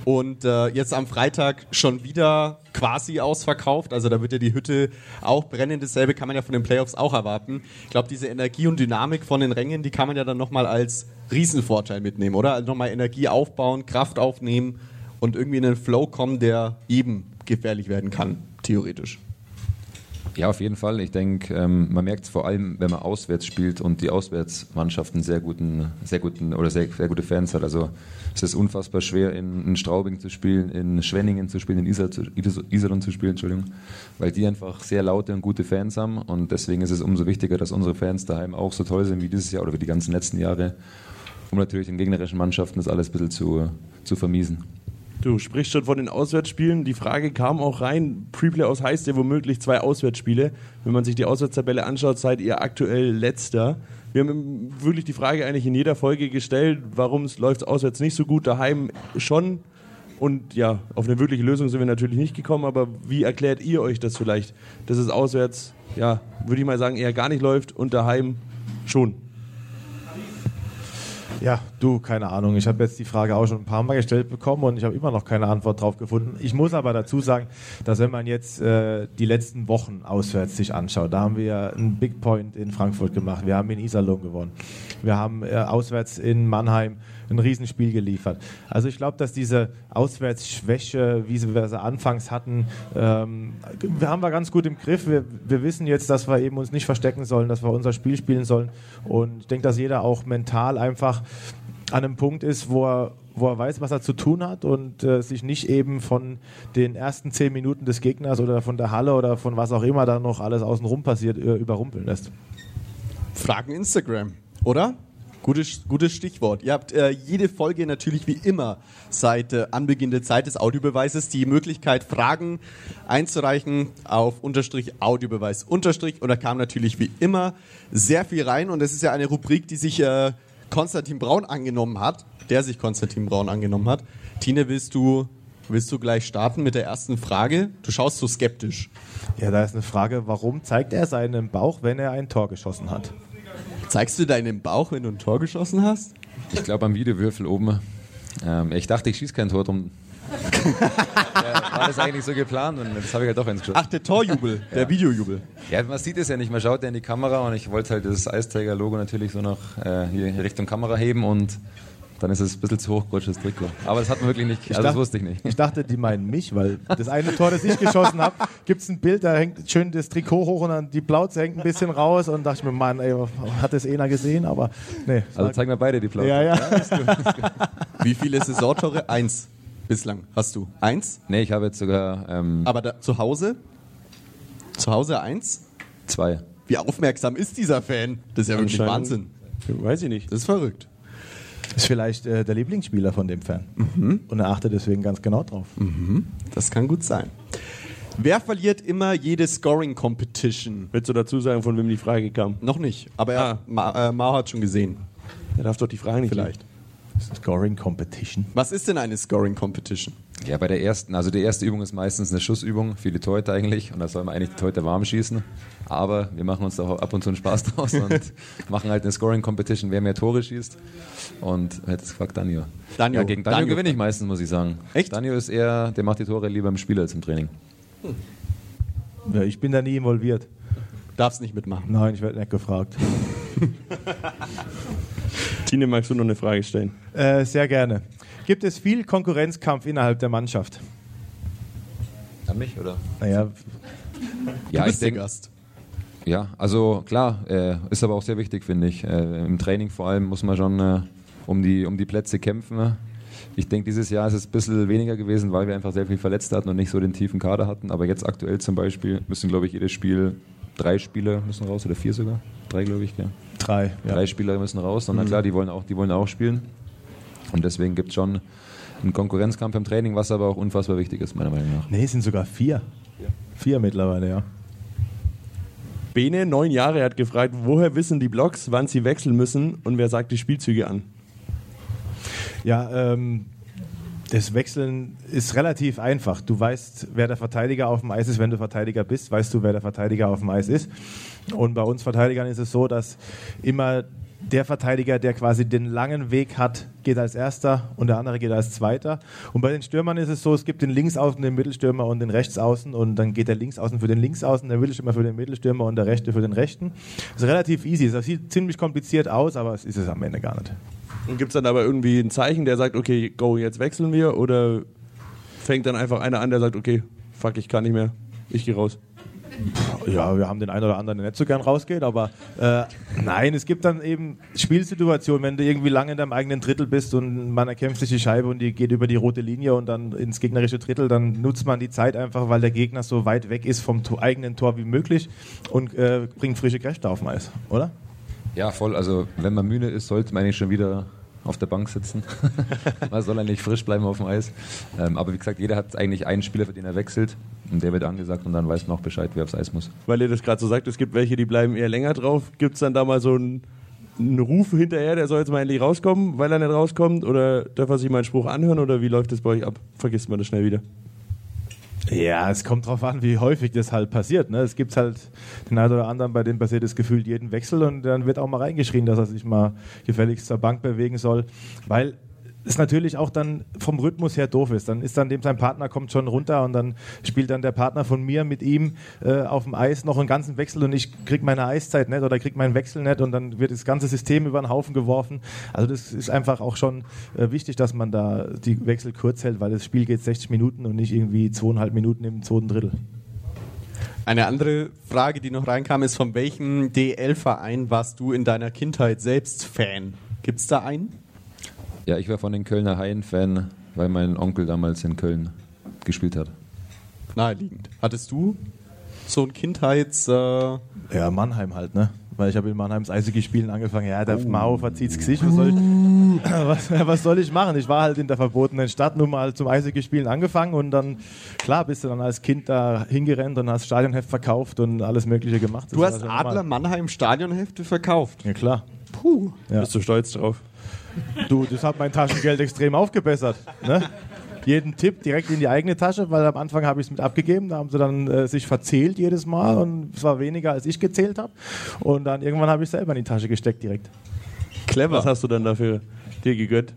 Und äh, jetzt am Freitag schon wieder quasi ausverkauft. Also da wird ja die Hütte auch brennen. Dasselbe kann man ja von den Playoffs auch erwarten. Ich glaube, diese Energie und Dynamik von den Rängen, die kann man ja dann nochmal als Riesenvorteil mitnehmen, oder? Also nochmal Energie aufbauen, Kraft aufnehmen und irgendwie in einen Flow kommen, der eben gefährlich werden kann, theoretisch. Ja, auf jeden Fall. Ich denke, ähm, man merkt es vor allem, wenn man auswärts spielt und die Auswärtsmannschaften sehr guten, sehr guten oder sehr, sehr gute Fans hat. Also es ist unfassbar schwer, in, in Straubing zu spielen, in Schwenningen zu spielen, in Iserlohn zu spielen, Entschuldigung, weil die einfach sehr laute und gute Fans haben und deswegen ist es umso wichtiger, dass unsere Fans daheim auch so toll sind wie dieses Jahr oder wie die ganzen letzten Jahre, um natürlich den gegnerischen Mannschaften das alles ein bisschen zu, zu vermiesen. Du sprichst schon von den Auswärtsspielen. Die Frage kam auch rein. Preplay aus heißt ja womöglich zwei Auswärtsspiele. Wenn man sich die Auswärtstabelle anschaut, seid ihr aktuell letzter. Wir haben wirklich die Frage eigentlich in jeder Folge gestellt, warum läuft es auswärts nicht so gut, daheim schon. Und ja, auf eine wirkliche Lösung sind wir natürlich nicht gekommen, aber wie erklärt ihr euch das vielleicht, dass es auswärts, ja, würde ich mal sagen, eher gar nicht läuft und daheim schon? Ja, du, keine Ahnung. Ich habe jetzt die Frage auch schon ein paar Mal gestellt bekommen und ich habe immer noch keine Antwort drauf gefunden. Ich muss aber dazu sagen, dass wenn man jetzt äh, die letzten Wochen auswärts sich anschaut, da haben wir einen Big Point in Frankfurt gemacht, wir haben in Iserlohn gewonnen, wir haben äh, auswärts in Mannheim ein Riesenspiel geliefert. Also ich glaube, dass diese Auswärtsschwäche, wie wir sie anfangs hatten, ähm, haben wir ganz gut im Griff. Wir, wir wissen jetzt, dass wir eben uns nicht verstecken sollen, dass wir unser Spiel spielen sollen. Und ich denke, dass jeder auch mental einfach an einem Punkt ist, wo er, wo er weiß, was er zu tun hat und äh, sich nicht eben von den ersten zehn Minuten des Gegners oder von der Halle oder von was auch immer da noch alles außenrum passiert, äh, überrumpeln lässt. Fragen Instagram, oder? Gutes, gutes Stichwort. Ihr habt äh, jede Folge natürlich wie immer seit äh, Anbeginn der Zeit des Audiobeweises die Möglichkeit, Fragen einzureichen auf Unterstrich Audiobeweis Unterstrich. Und da kam natürlich wie immer sehr viel rein. Und es ist ja eine Rubrik, die sich äh, Konstantin Braun angenommen hat, der sich Konstantin Braun angenommen hat. Tine, willst du, willst du gleich starten mit der ersten Frage? Du schaust so skeptisch. Ja, da ist eine Frage, warum zeigt er seinen Bauch, wenn er ein Tor geschossen hat? Zeigst du deinen Bauch, wenn du ein Tor geschossen hast? Ich glaube am Videowürfel oben. Ähm, ich dachte, ich schieße kein Tor drum. *laughs* ja, war das eigentlich so geplant und jetzt habe ich halt doch eins geschossen. Ach, der Torjubel, *laughs* der Videojubel. Ja, man sieht es ja nicht, man schaut ja in die Kamera und ich wollte halt das Eisträger-Logo natürlich so noch äh, hier Richtung Kamera heben und dann ist es ein bisschen zu hochgerutscht, das Trikot. Aber das hat man wirklich nicht, also dachte, das wusste ich nicht. Ich dachte, die meinen mich, weil das eine Tor, das ich geschossen habe, gibt es ein Bild, da hängt schön das Trikot hoch und dann die Plauze hängt ein bisschen raus und dachte ich mir, Mann, ey, hat das einer gesehen, aber nee. Also zeigen wir beide die Plauze. Ja, ja. ja ist gut, ist gut. Wie viele Saisontore? Eins bislang. Hast du? Eins? Nee, ich habe jetzt sogar... Ähm aber da, zu Hause? Zu Hause eins? Zwei. Wie aufmerksam ist dieser Fan? Das ist ja wirklich Wahnsinn. Weiß ich nicht. Das ist verrückt. Ist vielleicht äh, der Lieblingsspieler von dem Fan. Mhm. Und er achtet deswegen ganz genau drauf. Mhm. Das kann gut sein. Wer verliert immer jede Scoring Competition? Willst du dazu sagen, von wem die Frage kam? Noch nicht, aber ah. Ma, äh, Mao hat schon gesehen. Er darf doch die Frage nicht Vielleicht. Scoring Competition. Was ist denn eine Scoring Competition? Ja, bei der ersten, also die erste Übung ist meistens eine Schussübung für die Torhüter eigentlich und da soll man eigentlich die Torhüter warm schießen. Aber wir machen uns da ab und zu einen Spaß *laughs* draus und machen halt eine Scoring Competition, wer mehr Tore schießt. Und hätte es gefragt, Danio. Danio. Ja, gegen Danio, Danio gewinne ich meistens, muss ich sagen. Echt? Danio ist eher, der macht die Tore lieber im Spiel als im Training. Hm. Ja, ich bin da nie involviert. Darfst nicht mitmachen. Nein, ich werde nicht gefragt. *laughs* Tine, magst du noch eine Frage stellen? Äh, sehr gerne. Gibt es viel Konkurrenzkampf innerhalb der Mannschaft? An mich, oder? Naja, Ja, ich denke, der Gast. Ja, also klar, äh, ist aber auch sehr wichtig, finde ich. Äh, Im Training vor allem muss man schon äh, um, die, um die Plätze kämpfen. Ich denke, dieses Jahr ist es ein bisschen weniger gewesen, weil wir einfach sehr viel verletzt hatten und nicht so den tiefen Kader hatten. Aber jetzt aktuell zum Beispiel müssen, glaube ich, jedes Spiel drei Spieler müssen raus oder vier sogar. Drei, glaube ich, gell? Drei. Ja. Drei Spieler müssen raus. Und na klar, die wollen auch, die wollen auch spielen. Und deswegen gibt es schon einen Konkurrenzkampf im Training, was aber auch unfassbar wichtig ist, meiner Meinung nach. Nee, es sind sogar vier. Vier mittlerweile, ja. Bene, neun Jahre, hat gefragt, woher wissen die Blocks, wann sie wechseln müssen und wer sagt die Spielzüge an? Ja, ähm, das Wechseln ist relativ einfach. Du weißt, wer der Verteidiger auf dem Eis ist. Wenn du Verteidiger bist, weißt du, wer der Verteidiger auf dem Eis ist. Und bei uns Verteidigern ist es so, dass immer der Verteidiger, der quasi den langen Weg hat, geht als erster und der andere geht als zweiter. Und bei den Stürmern ist es so, es gibt den Linksaußen, den Mittelstürmer und den Rechtsaußen und dann geht der Linksaußen für den Linksaußen, der Mittelstürmer für den Mittelstürmer und der Rechte für den Rechten. Das ist relativ easy. Das sieht ziemlich kompliziert aus, aber es ist es am Ende gar nicht. Und gibt es dann aber irgendwie ein Zeichen, der sagt, okay, go, jetzt wechseln wir? Oder fängt dann einfach einer an, der sagt, okay, fuck, ich kann nicht mehr, ich gehe raus? Ja, wir haben den einen oder anderen, der nicht so gern rausgeht, aber äh, nein, es gibt dann eben Spielsituationen, wenn du irgendwie lange in deinem eigenen Drittel bist und man erkämpft sich die Scheibe und die geht über die rote Linie und dann ins gegnerische Drittel, dann nutzt man die Zeit einfach, weil der Gegner so weit weg ist vom eigenen Tor wie möglich und äh, bringt frische Kräfte auf dem Eis, oder? Ja, voll. Also, wenn man müde ist, sollte man eigentlich schon wieder auf der Bank sitzen. *laughs* man soll eigentlich frisch bleiben auf dem Eis. Ähm, aber wie gesagt, jeder hat eigentlich einen Spieler, für den er wechselt. Und der wird angesagt und dann weiß man auch Bescheid, wer aufs Eis muss. Weil ihr das gerade so sagt, es gibt welche, die bleiben eher länger drauf. Gibt es dann da mal so einen, einen Ruf hinterher, der soll jetzt mal endlich rauskommen, weil er nicht rauskommt? Oder darf er sich mal einen Spruch anhören? Oder wie läuft das bei euch ab? Vergisst man das schnell wieder? Ja, es kommt drauf an, wie häufig das halt passiert. Ne? Es gibt halt den einen oder anderen, bei dem passiert das Gefühl jeden Wechsel und dann wird auch mal reingeschrien, dass er sich mal gefälligst zur Bank bewegen soll, weil es natürlich auch dann vom Rhythmus her doof ist. Dann ist dann dem sein Partner kommt schon runter und dann spielt dann der Partner von mir mit ihm äh, auf dem Eis noch einen ganzen Wechsel und ich krieg meine Eiszeit nicht oder krieg meinen Wechsel nicht und dann wird das ganze System über den Haufen geworfen. Also das ist einfach auch schon äh, wichtig, dass man da die Wechsel kurz hält, weil das Spiel geht 60 Minuten und nicht irgendwie zweieinhalb Minuten im zweiten Drittel. Eine andere Frage, die noch reinkam, ist, von welchem DL-Verein warst du in deiner Kindheit selbst Fan? Gibt es da einen? Ja, ich war von den Kölner Haien Fan, weil mein Onkel damals in Köln gespielt hat. Naheliegend. Hattest du so ein Kindheits... Äh, Ja, Mannheim halt, ne? Weil ich habe in Mannheims Eishockey spielen angefangen. Ja, der Mauer zieht's Gesicht. Was soll, ich, *laughs* was, was soll ich machen? Ich war halt in der verbotenen Stadt, nur mal zum Eishockey spielen angefangen und dann, klar, bist du dann als Kind da hingerannt und hast Stadionheft verkauft und alles Mögliche gemacht. Das du hast Adler. Mannheim Stadionhefte verkauft. Ja, klar. Puh. Ja. Bist du stolz drauf? Du, das hat mein Taschengeld extrem aufgebessert. Ne? Jeden Tipp direkt in die eigene Tasche, weil am Anfang habe ich es mit abgegeben. Da haben sie dann äh, sich verzählt jedes Mal und es war weniger, als ich gezählt habe. Und dann irgendwann habe ich selber in die Tasche gesteckt direkt. Clever. Was hast du dann dafür dir gegönnt?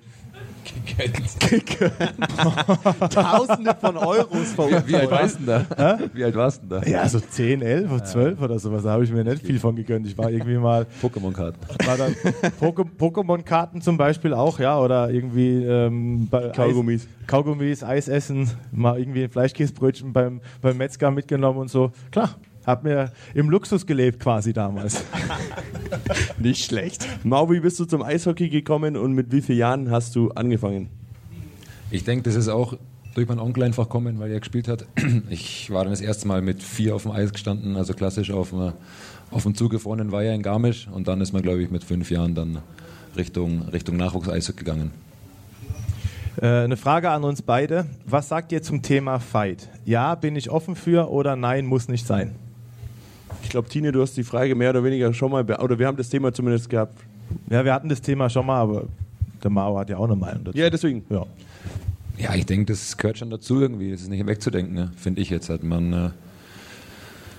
*laughs* Tausende von Euros verurteilt. Wie alt warst du denn da? Wie alt warst du da? Ja, so 10, 11 oder 12 oder sowas. Da habe ich mir nicht viel von gegönnt. Ich war irgendwie mal, *laughs* Pokémon-Karten. Pokémon-Karten zum Beispiel auch, ja, oder irgendwie ähm, Kaugummis. Eis, Kaugummis, Eis essen, mal irgendwie ein Fleischkäsebrötchen beim, beim Metzger mitgenommen und so. Klar, hab mir im Luxus gelebt quasi damals. *laughs* Nicht schlecht. Mau, wie bist du zum Eishockey gekommen und mit wie vielen Jahren hast du angefangen? Ich denke, das ist auch durch meinen Onkel einfach kommen, weil er gespielt hat. *clears throat* Ich war dann das erste Mal mit vier auf dem Eis gestanden, also klassisch auf dem, auf dem zugefrorenen Weiher in Garmisch. Und dann ist man, glaube ich, mit fünf Jahren dann Richtung, Richtung Nachwuchs-Eishockey gegangen. Äh, eine Frage an uns beide. Was sagt ihr zum Thema Fight? Ja, bin ich offen für oder nein, muss nicht sein? Ich glaube, Tine, du hast die Frage mehr oder weniger schon mal, oder wir haben das Thema zumindest gehabt. Ja, wir hatten das Thema schon mal, aber der Mao hat ja auch eine Meinung dazu. Ja, deswegen. Ja. Ja, ich denke, das gehört schon dazu irgendwie. Das ist nicht wegzudenken, ne? finde ich jetzt. Halt. Man, äh,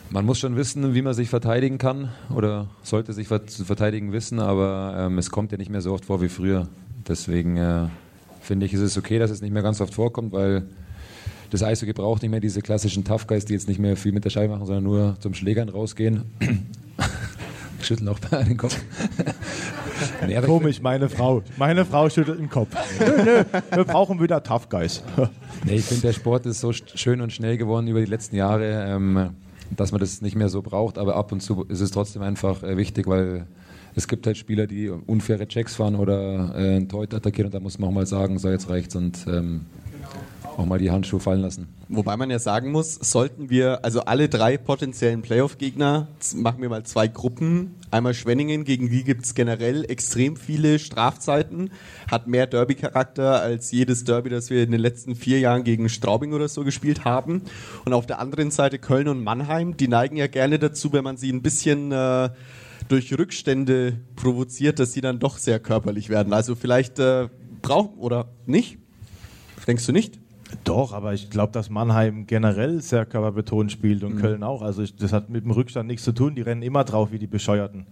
man muss schon wissen, wie man sich verteidigen kann oder sollte sich zu verteidigen wissen, aber ähm, es kommt ja nicht mehr so oft vor wie früher. Deswegen äh, finde ich, ist es okay, dass es nicht mehr ganz oft vorkommt, weil das Eishockey braucht nicht mehr diese klassischen Tough Guys, die jetzt nicht mehr viel mit der Scheibe machen, sondern nur zum Schlägern rausgehen. *coughs* Schütteln auch bei den Kopf. *laughs* nee, Komisch, meine Frau. Meine Frau schüttelt den Kopf. nö, nö, wir brauchen wieder Tough Guys. Nee, ich finde, der Sport ist so sch- schön und schnell geworden über die letzten Jahre, ähm, dass man das nicht mehr so braucht. Aber ab und zu ist es trotzdem einfach äh, wichtig, weil es gibt halt Spieler, die unfaire Checks fahren oder äh, einen Torhüter attackieren und da muss man auch mal sagen, so jetzt reicht's und ähm, auch mal die Handschuhe fallen lassen. Wobei man ja sagen muss, sollten wir, also alle drei potenziellen Playoff-Gegner, machen wir mal zwei Gruppen. Einmal Schwenningen, gegen die gibt es generell extrem viele Strafzeiten, hat mehr Derby-Charakter als jedes Derby, das wir in den letzten vier Jahren gegen Straubing oder so gespielt haben. Und auf der anderen Seite Köln und Mannheim, die neigen ja gerne dazu, wenn man sie ein bisschen äh, durch Rückstände provoziert, dass sie dann doch sehr körperlich werden. Also vielleicht äh, brauchen oder nicht? Denkst du nicht? Doch, aber ich glaube, dass Mannheim generell sehr körperbetont spielt und Köln auch. Also ich, das hat mit dem Rückstand nichts zu tun. Die rennen immer drauf wie die Bescheuerten.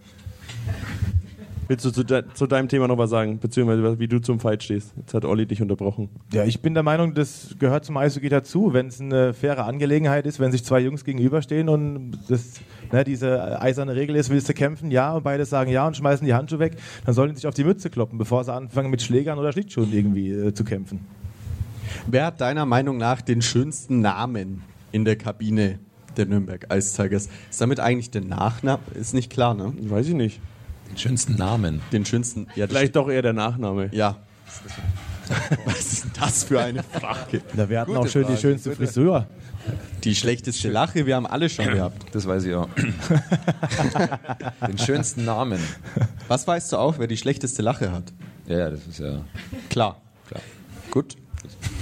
Willst du zu, de zu deinem Thema noch was sagen, beziehungsweise wie du zum Fight stehst? Jetzt hat Olli dich unterbrochen. Ja, ich bin der Meinung, das gehört zum Eishockey dazu, wenn es eine faire Angelegenheit ist, wenn sich zwei Jungs gegenüberstehen und das, ne, diese eiserne Regel ist, willst du kämpfen? Ja, und beide sagen ja und schmeißen die Handschuhe weg, dann sollen die sich auf die Mütze kloppen, bevor sie anfangen mit Schlägern oder Schlittschuhen irgendwie äh, zu kämpfen. Wer hat deiner Meinung nach den schönsten Namen in der Kabine der Nürnberg Ice Tigers? Ist damit eigentlich der Nachname? Ist nicht klar, ne? Weiß ich nicht. Den schönsten Namen. Den schönsten. Ja, Vielleicht doch eher der Nachname. Ja. *laughs* Was ist denn das für eine Frage? Da wir hatten Gute auch schön Frage, die schönste gute. Frisur. Die schlechteste Lache, wir haben alle schon gehabt. Das weiß ich auch. *laughs* Den schönsten Namen. Was weißt du auch, wer die schlechteste Lache hat? Ja, ja, das ist ja Klar. klar. Gut.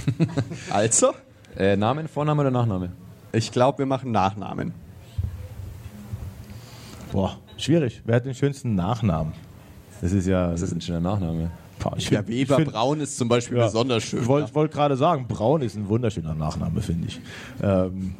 *laughs* Also, Äh, Namen, Vorname oder Nachname? ich glaube, wir machen Nachnamen. Boah, schwierig. Wer hat den schönsten Nachnamen? Das ist ja. Was ist ein schöner Nachname? Boah, ich Ja, Weber find- Braun ist zum Beispiel Ja. besonders schön. Ich wollte wollt gerade sagen, Braun ist ein wunderschöner Nachname, finde ich. Ähm,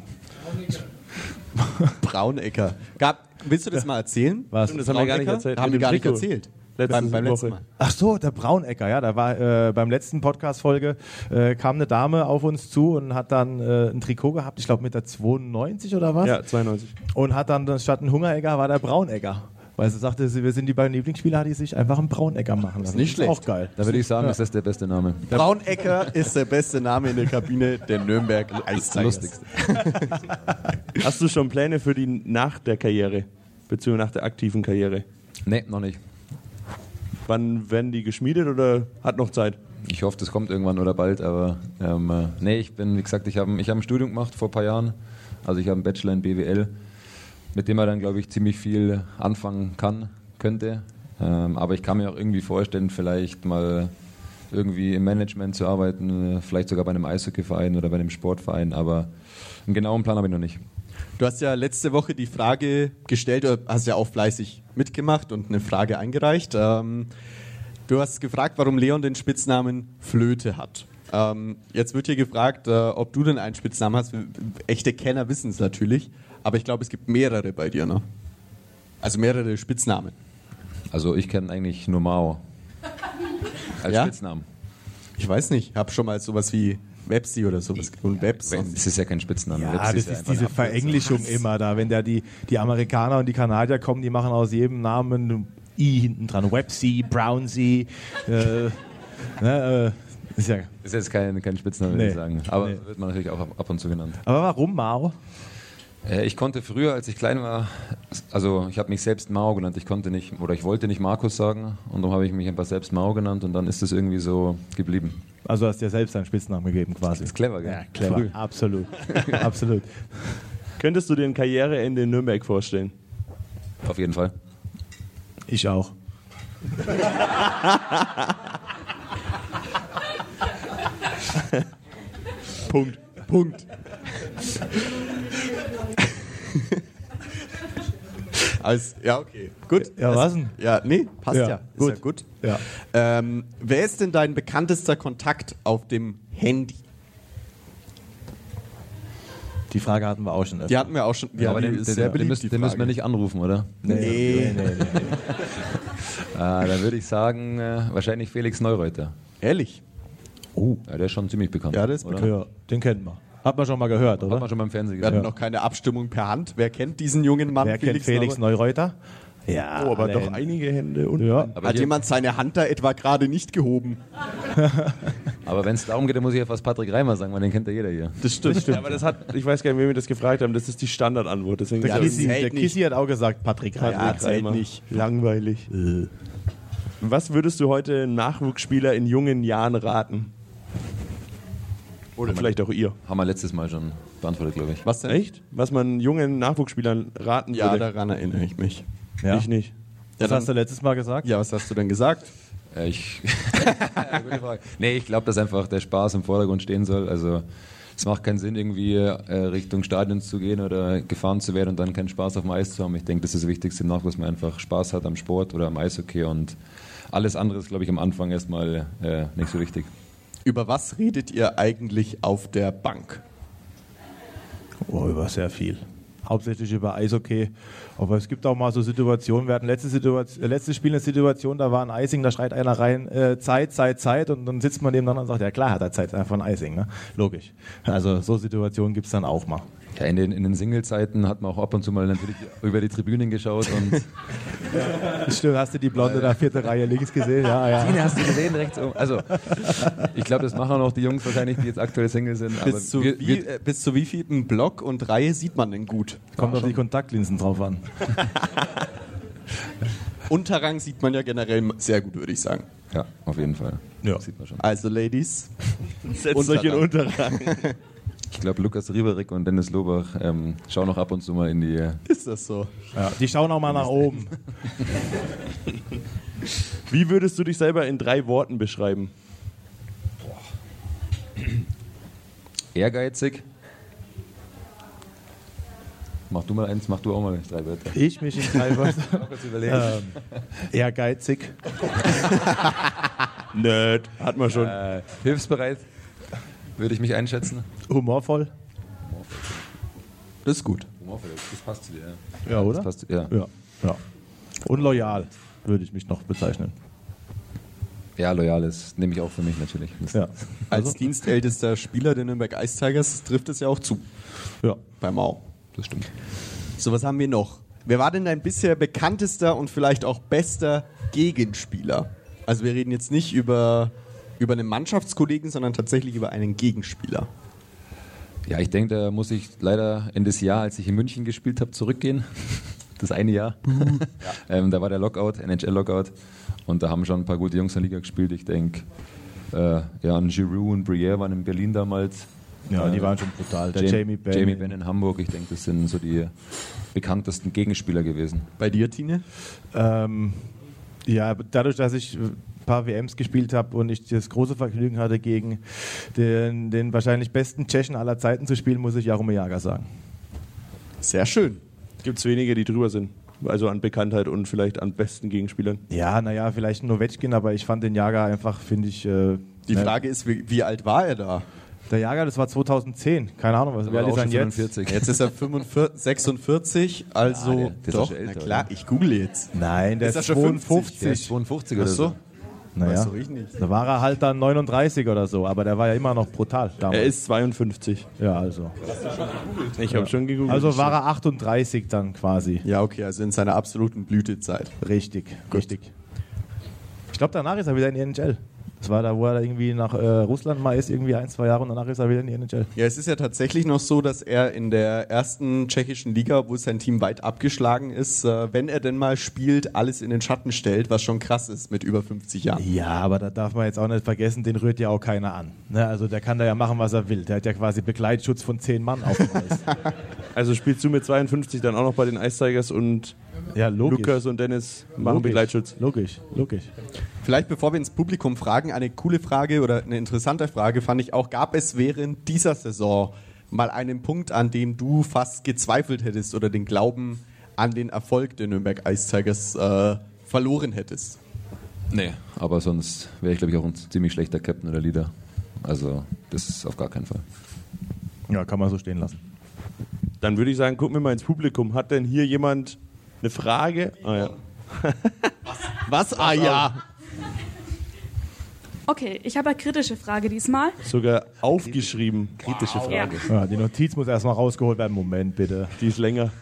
Braunecker. Gab, willst du das mal erzählen? was? Das haben wir gar nicht Braunecker? erzählt. Haben wir gar nicht erzählt. Letzte beim, beim letzten. Mal. Ach so, der Braunecker, ja, da war äh, beim letzten Podcast-Folge äh, kam eine Dame auf uns zu und hat dann äh, ein Trikot gehabt, ich glaube mit der 92 oder was? Ja, 92. Und hat dann statt ein Hungeregger war der Braunegger. Weil sie sagte, wir sind die beiden Lieblingsspieler, die sich einfach einen Braunegger machen lassen. nicht Das ist schlecht. Auch geil. Da würde ich sagen, ist das der beste Name. Braunecker ist der beste Name in der Kabine der Nürnberg Ice Tigers. Lustigste. Hast du schon Pläne für die nach der Karriere, beziehungsweise nach der aktiven Karriere? Nee, noch nicht. Wann werden die geschmiedet oder hat noch Zeit? Ich hoffe, das kommt irgendwann oder bald, aber ähm, äh, nee, ich bin, wie gesagt, ich habe ich hab ein Studium gemacht vor ein paar Jahren. Also ich habe einen Bachelor in BWL, mit dem man dann, glaube ich, ziemlich viel anfangen kann, könnte. Ähm, aber ich kann mir auch irgendwie vorstellen, vielleicht mal irgendwie im Management zu arbeiten, äh, vielleicht sogar bei einem Eishockeyverein oder bei einem Sportverein, aber einen genauen Plan habe ich noch nicht. Du hast ja letzte Woche die Frage gestellt, oder hast ja auch fleißig mitgemacht und eine Frage eingereicht. Ähm, du hast gefragt, warum Leon den Spitznamen Flöte hat. Ähm, jetzt wird hier gefragt, äh, ob du denn einen Spitznamen hast. Echte Kenner wissen es natürlich, aber ich glaube, es gibt mehrere bei dir, ne? Also mehrere Spitznamen. Also ich kenne eigentlich nur Mao *laughs* als Ja? Spitznamen. Ich weiß nicht, ich habe schon mal sowas wie Websi oder sowas und Webs. Es ist ja kein Spitzname. Ja, Webs das ist ja einfach diese Abkürzung. Verenglischung immer da. Wenn da die, die Amerikaner und die Kanadier kommen, die machen aus jedem Namen ein I hinten dran. Websy, Brownsy. Äh, *laughs* ne, äh, ist ja. Ist jetzt kein, kein Spitzname, würde Nee. ich sagen. Aber Nee. wird man natürlich auch ab, ab und zu genannt. Aber warum Mao? Äh, ich konnte früher, als ich klein war, also ich habe mich selbst Mao genannt. Ich konnte nicht, oder ich wollte nicht Markus sagen. Und darum habe ich mich einfach selbst Mao genannt. Und dann ist es irgendwie so geblieben. Also hast dir selbst einen Spitznamen gegeben quasi. Ist clever, gell? Ja, clever. Früh. Absolut. *laughs* Absolut. Könntest du dir ein Karriereende in Nürnberg vorstellen? Auf jeden Fall. Ich auch. *laughs* Punkt. Punkt. *laughs* Also, ja, okay. Gut. Ja, was denn? Ja, nee, passt ja. Ja, Ist gut. ja gut. Ja. Ähm, wer ist denn dein bekanntester Kontakt auf dem Handy? Die Frage hatten wir auch schon. Die hatten wir auch schon. Ja, aber den, den, sehr den, beliebt, müssen, den müssen wir nicht anrufen, oder? Nee. nee, nee. Äh, *laughs* dann würde ich sagen, äh, wahrscheinlich Felix Neureuter. Ehrlich? Oh. Ja, der ist schon ziemlich bekannt. Ja, der ist oder? bekannt. Ja, den kennen wir. Hat man schon mal gehört, Hat oder? man schon mal im Fernsehen Wir hatten noch keine Abstimmung per Hand. Wer kennt diesen jungen Mann? Wer kennt Felix Neureuter? Ja, Oh, aber doch Hände. einige Hände und Ja. Aber, Hat jemand seine Hand da etwa gerade nicht gehoben? *laughs* aber wenn es darum geht, dann muss ich ja fast Patrick Reimer sagen, weil den kennt ja jeder hier. Das stimmt. Ja, aber das hat, ich weiß gar nicht, wem wir das gefragt haben, das ist die Standardantwort. Deswegen Der, Kissi, das der. Kissi hat auch gesagt, Patrick Reimer. Ja, zählt Reimer. nicht. Langweilig. Was würdest du heute Nachwuchsspieler in jungen Jahren raten? Oder vielleicht auch ihr. Haben wir letztes Mal schon beantwortet, glaube ich. Was denn? Echt? Was man jungen Nachwuchsspielern raten Ja, würde? daran erinnere ich mich. Ja. Ich nicht. Was hast du letztes Mal gesagt? Ja, was hast du denn gesagt? Äh, ich Ja, *laughs* gute Frage. Nee, ich glaube, dass einfach der Spaß im Vordergrund stehen soll. Also es macht keinen Sinn, irgendwie äh, Richtung Stadion zu gehen oder gefahren zu werden und dann keinen Spaß auf dem Eis zu haben. Ich denke, das ist das Wichtigste im Nachwuchs, dass man einfach Spaß hat am Sport oder am Eishockey und alles andere ist, glaube ich, am Anfang erstmal äh, nicht so wichtig. Über was redet ihr eigentlich auf der Bank? Oh, über sehr viel. Hauptsächlich über Eishockey. Aber es gibt auch mal so Situationen. Wir hatten letzte, Situation, äh, letztes Spiel eine Situation, da war ein Icing, da schreit einer rein, äh, Zeit, Zeit, Zeit. Und dann sitzt man nebeneinander und sagt, ja klar hat er Zeit, einfach ein Icing. Ne? Logisch. Also so Situationen gibt es dann auch mal. Ja, in den, in den Single-Zeiten hat man auch ab und zu mal natürlich *laughs* über die Tribünen geschaut und *laughs* Stimmt, hast du die Blonde da vierte Reihe links gesehen? Ja, ja. Tine, hast du gesehen, rechts oben. Also, ich glaube, das machen auch noch die Jungs wahrscheinlich, die jetzt aktuell Single sind. Aber Bis zu, wir, wie, wir, äh, bis zu wie vielen Block und Reihe sieht man denn gut? Kommt auf die Kontaktlinsen drauf an. *laughs* Unterrang sieht man ja generell sehr gut, würde ich sagen. ja, auf jeden Fall. Ja. Sieht man schon. Also, Ladies, Setzt euch in Unterrang. Ich glaube, Lukas Rieberig und Dennis Lobach ähm, schauen noch ab und zu mal in die. ist das so? Ja, die schauen auch mal nach oben. Wie würdest du dich selber in drei Worten beschreiben? Ehrgeizig. Mach du mal eins, mach du auch mal drei Wörter. Ich mich in drei Wörter. *laughs* Kurz überlegen. ähm, ehrgeizig. *laughs* Nerd. Hat man schon. Äh, hilfsbereit, würde ich mich einschätzen. Humorvoll. Das ist gut. Humorvoll, das passt zu dir. Ja. Ja, oder? Das passt, ja. Ja. ja. Und loyal würde ich mich noch bezeichnen. ja, loyal ist, nehme ich auch für mich natürlich. Ja. Als dienstältester Spieler der Nürnberg Ice Tigers trifft es ja auch zu. Ja. Beim Mau. das stimmt. So, was haben wir noch? Wer war denn dein bisher bekanntester und vielleicht auch bester Gegenspieler? Also wir reden jetzt nicht über, über einen Mannschaftskollegen, sondern tatsächlich über einen Gegenspieler. Ja, ich denke, da muss ich leider in das Jahr, als ich in München gespielt habe, zurückgehen. *laughs* Das eine Jahr. *laughs* ähm, da war der Lockout, NHL-Lockout. Und da haben schon ein paar gute Jungs in der Liga gespielt. Ich denke, äh, ja, ein Giroud und Briere waren in Berlin damals. Ja, die Äh, waren schon brutal. Der Jam- Jamie Benn. Jamie Benn in Hamburg. Ich denke, das sind so die bekanntesten Gegenspieler gewesen. Bei dir, Tine? Ähm, ja, dadurch, dass ich ein paar WMs gespielt habe und ich das große Vergnügen hatte, gegen den, den wahrscheinlich besten Tschechen aller Zeiten zu spielen, muss ich Jaromir Jager sagen. Sehr schön. Gibt es wenige, die drüber sind. Also an Bekanntheit und vielleicht an besten Gegenspielern. Ja, naja, vielleicht ein Novetschkin, aber ich fand den Jager einfach, finde ich. Äh, Die ne, Frage ist, wie, wie alt war er da? Der Jager, das war 2010. Keine Ahnung, was ist denn schon jetzt? 45. Jetzt ist er 45, 46, also Ja, der- der ist doch, schon älter, na klar, oder? ich google jetzt. Nein, der Ist ist, er schon 52. Der ist 52 oder so. Naja, Weiß doch ich nicht. da war er halt dann 39 oder so, aber der war ja immer noch brutal damals. Er ist 52. ja, also. Ich habe schon gegoogelt. Also war er 38 dann quasi. Ja, okay, also in seiner absoluten Blütezeit. Richtig, richtig. Ich glaube, danach ist er wieder in die NHL. Das war da, wo er irgendwie nach äh, Russland mal ist, irgendwie ein, zwei Jahre und danach ist er wieder in die NHL. Ja, es ist ja tatsächlich noch so, dass er in der ersten tschechischen Liga, wo sein Team weit abgeschlagen ist, äh, wenn er denn mal spielt, alles in den Schatten stellt, was schon krass ist mit über 50 Jahren. Ja, aber da darf man jetzt auch nicht vergessen, den rührt ja auch keiner an. Ne? Also der kann da ja machen, was er will. Der hat ja quasi Begleitschutz von zehn Mann auf dem Eis. *laughs* Also spielst du mit 52 dann auch noch bei den Ice Tigers und ja, logisch. Lukas und Dennis machen logisch. Begleitschutz. Logisch, logisch. Vielleicht bevor wir ins Publikum fragen, eine coole Frage oder eine interessante Frage fand ich auch, gab es während dieser Saison mal einen Punkt, an dem du fast gezweifelt hättest oder den Glauben an den Erfolg der Nürnberg Ice Tigers äh, verloren hättest? Nee, aber sonst wäre ich, glaube ich, auch ein ziemlich schlechter Captain oder Leader. Also, das ist auf gar keinen Fall. Ja, kann man so stehen lassen. Dann würde ich sagen, gucken wir mal ins Publikum. Hat denn hier jemand eine Frage? Ah, ja. *laughs* Was? Ah ja. Okay, ich habe eine kritische Frage diesmal. Sogar aufgeschrieben. Kritische. Frage. Ja, die Notiz muss erstmal rausgeholt werden. Moment, bitte. Die ist länger.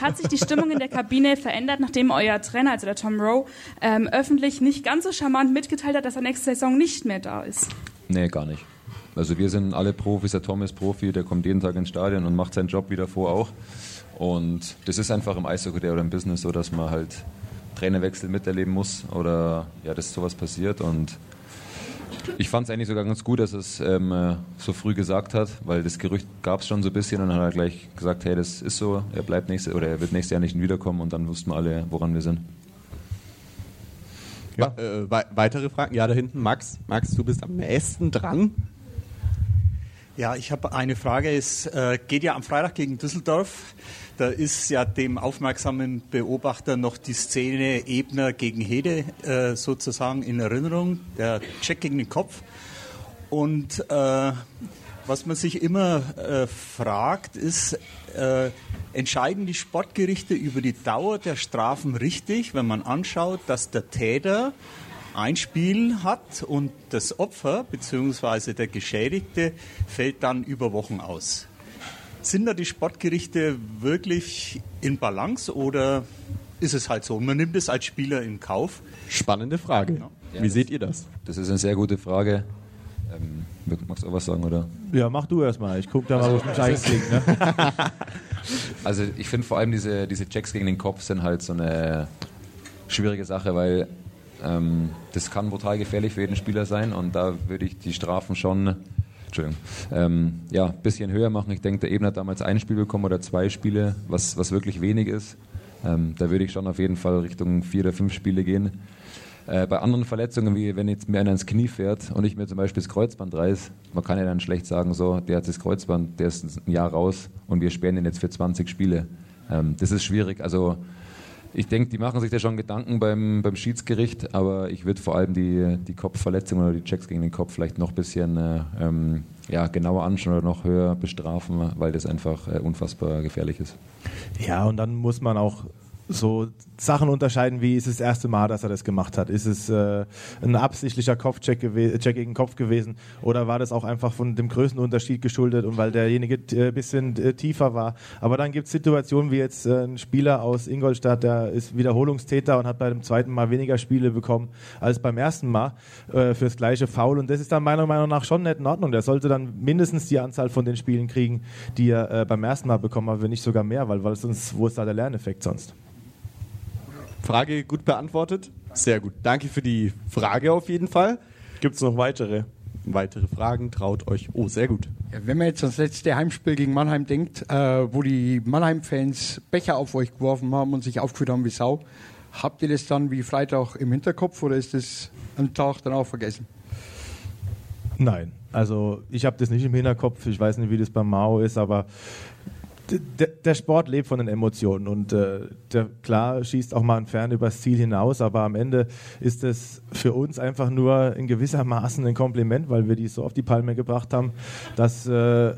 Hat sich die Stimmung in der Kabine verändert, nachdem euer Trainer, also der Tom Rowe, ähm, öffentlich nicht ganz so charmant mitgeteilt hat, dass er nächste Saison nicht mehr da ist? Nee, gar nicht. Also wir sind alle Profis, der Tom ist Profi, der kommt jeden Tag ins Stadion und macht seinen Job wie davor auch. Und das ist einfach im Eishockey oder im Business so, dass man halt Trainerwechsel miterleben muss oder ja, dass sowas passiert. Und ich fand es eigentlich sogar ganz gut, dass er es ähm, äh, so früh gesagt hat, weil das Gerücht gab es schon so ein bisschen und dann hat er gleich gesagt, hey, das ist so, er bleibt nächste oder er wird nächstes Jahr nicht wiederkommen und dann wussten wir alle, woran wir sind. Wa- äh, wei- weitere Fragen? Ja, da hinten, Max. Max, du bist am nächsten dran. Ja, ich habe eine Frage. Es äh, geht ja am Freitag gegen Düsseldorf. Da ist ja dem aufmerksamen Beobachter noch die Szene Ebner gegen Hede äh, sozusagen in Erinnerung, der Check gegen den Kopf. Und äh, was man sich immer äh, fragt, ist, äh, entscheiden die Sportgerichte über die Dauer der Strafen richtig, wenn man anschaut, dass der Täter ein Spiel hat und das Opfer bzw. der Geschädigte fällt dann über Wochen aus. Sind da die Sportgerichte wirklich in Balance oder ist es halt so? Und man nimmt es als Spieler in Kauf. Spannende Frage. Ja, Wie das- seht ihr das? Das ist eine sehr gute Frage. Ähm, magst du auch was sagen, oder? Ja, mach du erstmal. Ich guck da mal, wo ich mich einkriege. Ne? *laughs* Also ich finde vor allem diese, diese Checks gegen den Kopf sind halt so eine schwierige Sache, weil ähm, das kann brutal gefährlich für jeden Spieler sein und da würde ich die Strafen schon Entschuldigung, ähm, ja, ein bisschen höher machen. Ich denke, der Eben hat damals ein Spiel bekommen oder zwei Spiele, was, was wirklich wenig ist. Ähm, da würde ich schon auf jeden Fall Richtung vier oder fünf Spiele gehen. Äh, bei anderen Verletzungen, wie wenn jetzt mir einer ins Knie fährt und ich mir zum Beispiel das Kreuzband reiß, man kann ja dann schlecht sagen, so, der hat das Kreuzband, der ist ein Jahr raus und wir sperren ihn jetzt für 20 Spiele. Ähm, das ist schwierig. Also ich denke, die machen sich da schon Gedanken beim, beim Schiedsgericht, aber ich würde vor allem die, die Kopfverletzungen oder die Checks gegen den Kopf vielleicht noch ein bisschen äh, ähm, ja, genauer anschauen oder noch höher bestrafen, weil das einfach äh, unfassbar gefährlich ist. Ja, und dann muss man auch so Sachen unterscheiden, wie ist es das erste Mal, dass er das gemacht hat? Ist es äh, ein absichtlicher Kopfcheck Check gegen Kopf gewesen oder war das auch einfach von dem Größenunterschied geschuldet und weil derjenige ein äh, bisschen äh, tiefer war? Aber dann gibt es Situationen wie jetzt äh, ein Spieler aus Ingolstadt, der ist Wiederholungstäter und hat bei dem zweiten Mal weniger Spiele bekommen als beim ersten Mal äh, fürs gleiche Foul und das ist dann meiner Meinung nach schon nicht in Ordnung. Der sollte dann mindestens die Anzahl von den Spielen kriegen, die er äh, beim ersten Mal bekommen hat, wenn nicht sogar mehr, weil, weil sonst, wo ist da der Lerneffekt sonst? Frage gut beantwortet. Sehr gut. Danke für die Frage auf jeden Fall. Gibt es noch weitere? Weitere Fragen traut euch. Oh, sehr gut. Ja, wenn man jetzt ans letzte Heimspiel gegen Mannheim denkt, äh, wo die Mannheim-Fans Becher auf euch geworfen haben und sich aufgeführt haben wie Sau, habt ihr das dann wie Freitag im Hinterkopf oder ist das am Tag dann auch vergessen? Nein, also ich habe das nicht im Hinterkopf. Ich weiß nicht, wie das beim Mao ist, aber der Sport lebt von den Emotionen und äh, der, klar schießt auch mal ein Fern übers Ziel hinaus, aber am Ende ist es für uns einfach nur in gewisser Maßen ein Kompliment, weil wir die so auf die Palme gebracht haben, dass äh,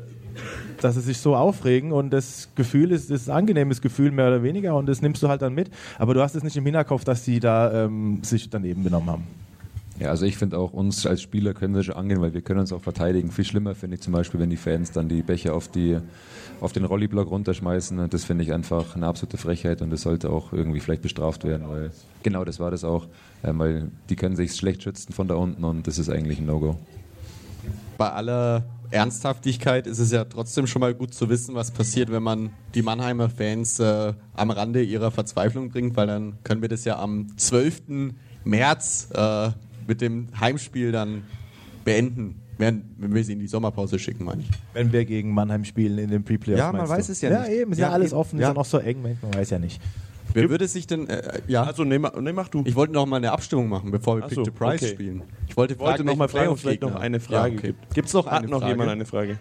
dass sie sich so aufregen und das Gefühl ist, ist ein angenehmes Gefühl mehr oder weniger und das nimmst du halt dann mit. Aber du hast es nicht im Hinterkopf, dass die da ähm, sich daneben benommen haben. Ja, also ich finde auch uns als Spieler können wir schon angehen, weil wir können uns auch verteidigen. Viel schlimmer finde ich zum Beispiel, wenn die Fans dann die Becher auf, die, auf den Rolliblock runterschmeißen. Das finde ich einfach eine absolute Frechheit und das sollte auch irgendwie vielleicht bestraft werden, weil genau das war das auch, ähm, weil die können sich schlecht schützen von da unten und das ist eigentlich ein No-Go. Bei aller Ernsthaftigkeit ist es ja trotzdem schon mal gut zu wissen, was passiert, wenn man die Mannheimer Fans äh, am Rande ihrer Verzweiflung bringt, weil dann können wir das ja am 12. März äh, mit dem Heimspiel dann beenden, während, wenn wir sie in die Sommerpause schicken, meine ich. Wenn wir gegen Mannheim spielen in den Pre-Playoffs. Ja, man du? weiß es ja Ja, nicht. eben, ist Ja, ja, alles eben. offen, ist Ja. ja noch so eng, man weiß ja nicht. Wer würde sich denn, äh, ja, Also, nee, ma- nee, mach du. ich wollte noch mal eine Abstimmung machen, bevor wir Ach Pick so, the Price okay. spielen. Ich wollte, Ich wollte fragen, noch mal fragen, ob es vielleicht noch eine Frage ja, okay. gibt. Gibt es noch Hat eine noch Frage? jemand eine Frage?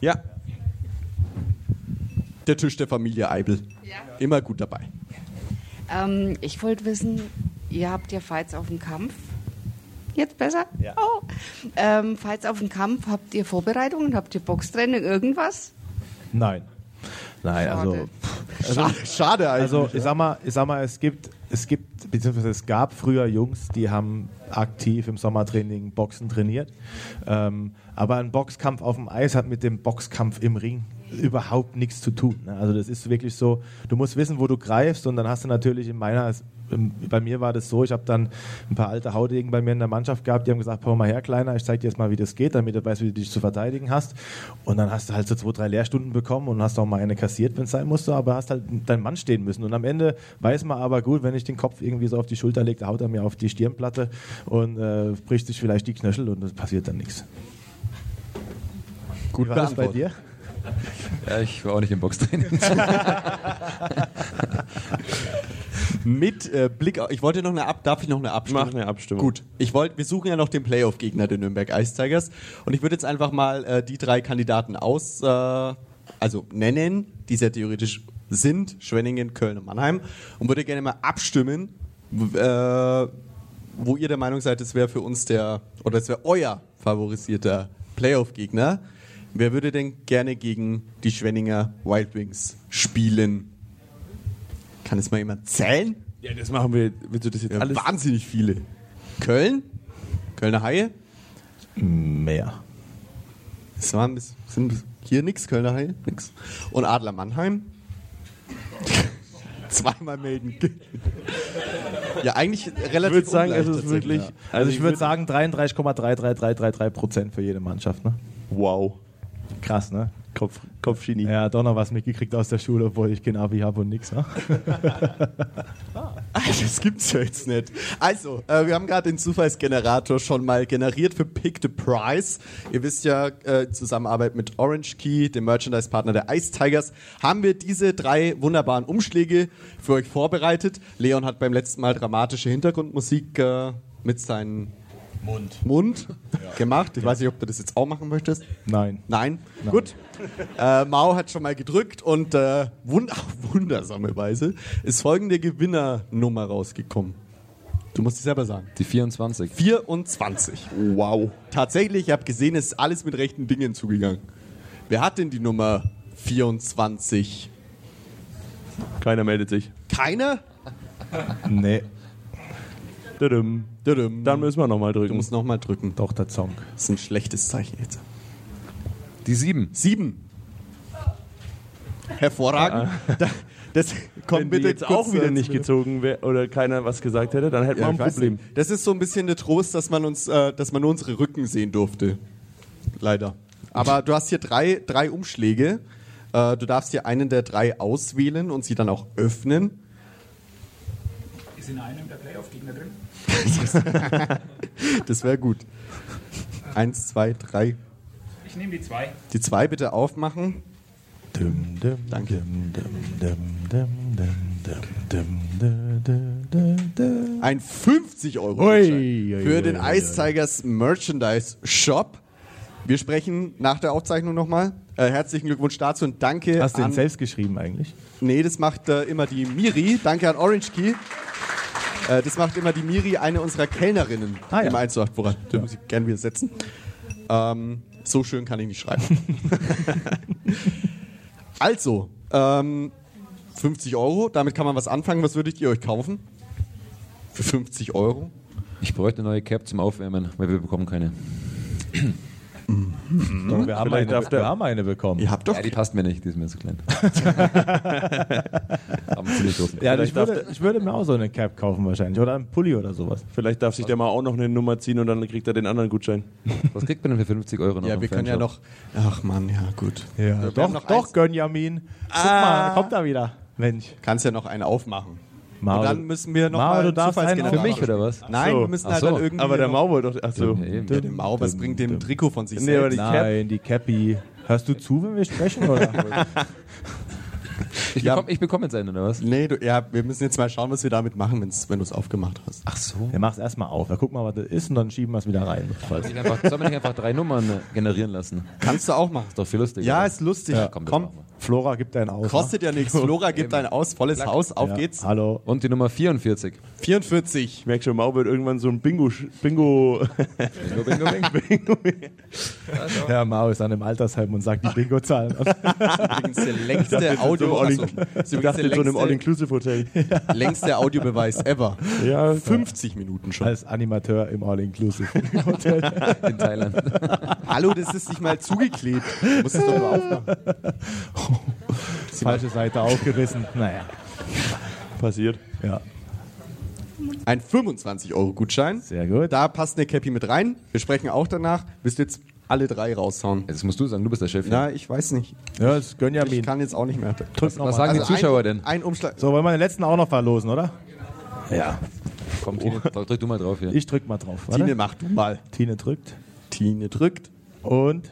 Ja. Der Tisch der Familie Eibel. Immer gut dabei. Ähm, ich wollte wissen, ihr habt ja Fights auf dem Kampf. Jetzt besser? Ja. Oh. Ähm, Fights auf dem Kampf, habt ihr Vorbereitungen? Habt ihr Boxtraining, irgendwas? Nein. Nein, Schade. also Schade, schade eigentlich. Also ich sag mal, ich sag mal, es gibt es gibt, beziehungsweise es gab früher Jungs, die haben aktiv im Sommertraining Boxen trainiert. Ähm, aber ein Boxkampf auf dem Eis hat mit dem Boxkampf im Ring überhaupt nichts zu tun. Ne? Also das ist wirklich so, du musst wissen, wo du greifst und dann hast du natürlich in meiner, bei mir war das so, ich habe dann ein paar alte Haudegen bei mir in der Mannschaft gehabt, die haben gesagt, komm mal her, Kleiner, ich zeig dir jetzt mal, wie das geht, damit du weißt, wie du dich zu verteidigen hast. Und dann hast du halt so zwei, drei Lehrstunden bekommen und hast auch mal eine kassiert, wenn es sein musste, aber hast halt deinen Mann stehen müssen. Und am Ende weiß man aber gut, wenn ich den Kopf irgendwie so auf die Schulter lege, haut er mir auf die Stirnplatte und äh, bricht sich vielleicht die Knöchel und es passiert dann nichts. Gut Wie war das bei dir? Ja, ich war auch nicht im Boxtraining. *laughs* Mit äh, Blick auf, ich wollte noch eine Ab, darf ich noch eine Abstimmung? Mach eine Abstimmung. Gut, ich wollte, wir suchen ja noch den Playoff-Gegner der Nürnberg Ice Tigers und ich würde jetzt einfach mal äh, die drei Kandidaten aus, äh, also nennen, die sehr theoretisch sind, Schwenningen, Köln und Mannheim und würde gerne mal abstimmen, äh, wo ihr der Meinung seid, es wäre für uns der, oder es wäre euer favorisierter Playoff-Gegner. Wer würde denn gerne gegen die Schwenninger Wild Wings spielen? Kann es mal jemand zählen? Ja, das machen wir. Willst du das jetzt Ja, alles? wahnsinnig viele. Köln? Kölner Haie? Mehr. Das waren bis, sind hier nix, Kölner Haie? Nix. Und Adler Mannheim? *laughs* Zweimal melden. *laughs* ja, eigentlich relativ Ich würde sagen, es ist wirklich. Also ich würde sagen 33,33333 Prozent für jede Mannschaft. Ne? Wow. Krass, ne? Kopf, Kopfschini. Ja, doch noch was mitgekriegt aus der Schule, obwohl ich kein Abi habe und nix. Ne? *laughs* Das gibt's ja jetzt nicht. Also, äh, wir haben gerade den Zufallsgenerator schon mal generiert für Pick the Prize. Ihr wisst ja, äh, in Zusammenarbeit mit Orange Key, dem Merchandise-Partner der Ice Tigers, haben wir diese drei wunderbaren Umschläge für euch vorbereitet. Leon hat beim letzten Mal dramatische Hintergrundmusik äh, mit seinem Mund, Mund gemacht. Ich weiß nicht, ob du das jetzt auch machen möchtest. Nein. Nein? Gut. Äh, Mao hat schon mal gedrückt und äh, wund *laughs* auf wundersame Weise ist folgende Gewinnernummer rausgekommen. Du musst es selber sagen. Die 24. 24. Wow. Tatsächlich, ich habe gesehen, es ist alles mit rechten Dingen zugegangen. Wer hat denn die Nummer 24? Keiner meldet sich. Keiner? Nee, Tudum. Tudum. Dann müssen wir nochmal Du drücken. musst nochmal drücken. doch der Song. Das ist ein schlechtes Zeichen jetzt. Die 7. Sieben. Hervorragend. *laughs* Da- Das kommt Wenn bitte die jetzt auch wieder zu- nicht gezogen wäre oder keiner was gesagt hätte, dann hätten Ja, wir ein Problem. nicht. Das ist so ein bisschen der Trost, dass man uns, äh, dass man nur unsere Rücken sehen durfte. Leider. Aber du hast hier drei, drei Umschläge. Äh, du darfst hier einen der drei auswählen und sie dann auch öffnen. Ist in einem der Playoff-Gegner drin? *laughs* das wäre gut. Eins, zwei, drei. Ich nehme die zwei. Die zwei bitte aufmachen. Dum, dum, Danke. Dum, Ein 50 Euro oi, für den Ice Tigers Merchandise Shop. Wir sprechen nach der Aufzeichnung nochmal. Äh, herzlichen Glückwunsch dazu und danke. Hast du den selbst geschrieben eigentlich? Nee, das macht äh, immer die Miri. Danke an Orange Key. Äh, das macht immer die Miri, eine unserer Kellnerinnen Ah, ja. im Einzucht. Woran dürfen Sie gerne wieder setzen. Ähm, so schön kann ich nicht schreiben. *laughs* also, ähm, 50 Euro, damit kann man was anfangen. Was würdet ihr euch kaufen? Für 50 Euro? Ich bräuchte eine neue Cap zum Aufwärmen, weil wir bekommen keine. Doch, wir, haben eine, wir haben eine bekommen. Ihr habt doch. Ja, die passt mir nicht, die ist mir zu klein. *laughs* *laughs* Aber ziemlich doof. Ja, ich würde, ich würde mir auch so eine Cap kaufen wahrscheinlich. Oder einen Pulli oder sowas. Vielleicht darf sich der mal auch noch eine Nummer ziehen und dann kriegt er den anderen Gutschein. *laughs* Was kriegt man denn für 50 Euro noch Ja, wir können ja noch. Ach Mann, ja, gut. Ja, doch, doch. Gönjamin. Guck mal, kommt da wieder. Mensch. Kannst ja noch einen aufmachen. Mao, Und dann müssen wir noch Mao, mal darfst einen Zufallsgenerator Für mich oder was? Nein, so. wir müssen halt so. dann irgendwie. Aber der Mau wollte doch. Achso. Ja, der Mau, was bringt dem Trikot von sich Nee, aber selbst? die Cap- Nein, die Cappy. Hörst du zu, wenn wir sprechen? Oder? *laughs* Ich, Ja. bekomme, ich bekomme jetzt einen, oder was? Nee, du, ja, wir müssen jetzt mal schauen, was wir damit machen, wenn's, wenn du es aufgemacht hast. Ach so. Wir machen es erstmal auf. Wir gucken mal, was das ist und dann schieben wir es wieder rein. Falls- Ich einfach, soll man nicht einfach drei Nummern generieren lassen? Kannst du auch machen. Ist doch viel lustiger. Ja, ist lustig. Ja, komm, Komm. Flora gibt einen aus. kostet ja nichts. Flora *laughs* gibt einen aus, volles Haus, auf ja. geht's. Hallo. Und die Nummer 44. 44. Ich merke schon, Mau wird irgendwann so ein Bingo. Bingo. Bingo, bingo, bingo. *laughs* Ja, Mao ist an dem Altersheim und sagt die Bingo-Zahlen. *laughs* Übrigens der längste dachte, Audio. All Achso, So. Das ist Ich dachte, so einem längste, All-Inclusive-Hotel. längste Audiobeweis ever. Ja, 50 Minuten schon. Als Animateur im All-Inclusive. in Thailand. Hallo, das ist nicht mal zugeklebt. Du musst es doch nur aufmachen. *laughs* Falsche Seite aufgerissen. Naja. passiert. Ja. Ein 25-Euro-Gutschein. Sehr gut. Da passt eine Cappy mit rein. Wir sprechen auch danach. Willst du jetzt alle drei raushauen? Das musst du sagen, du bist der Chef. hier. Na, ich weiß nicht. Ja, das gönn ja Ich kann jetzt auch nicht mehr. Was, was sagen die Zuschauer ein, denn? Ein Umschlag. So, wollen wir den letzten auch noch verlosen, oder? Ja. Komm, Tine, drück du mal drauf hier. Ich drück mal drauf. Warte. Tine, mach du mal. Tine drückt. Tine drückt. Und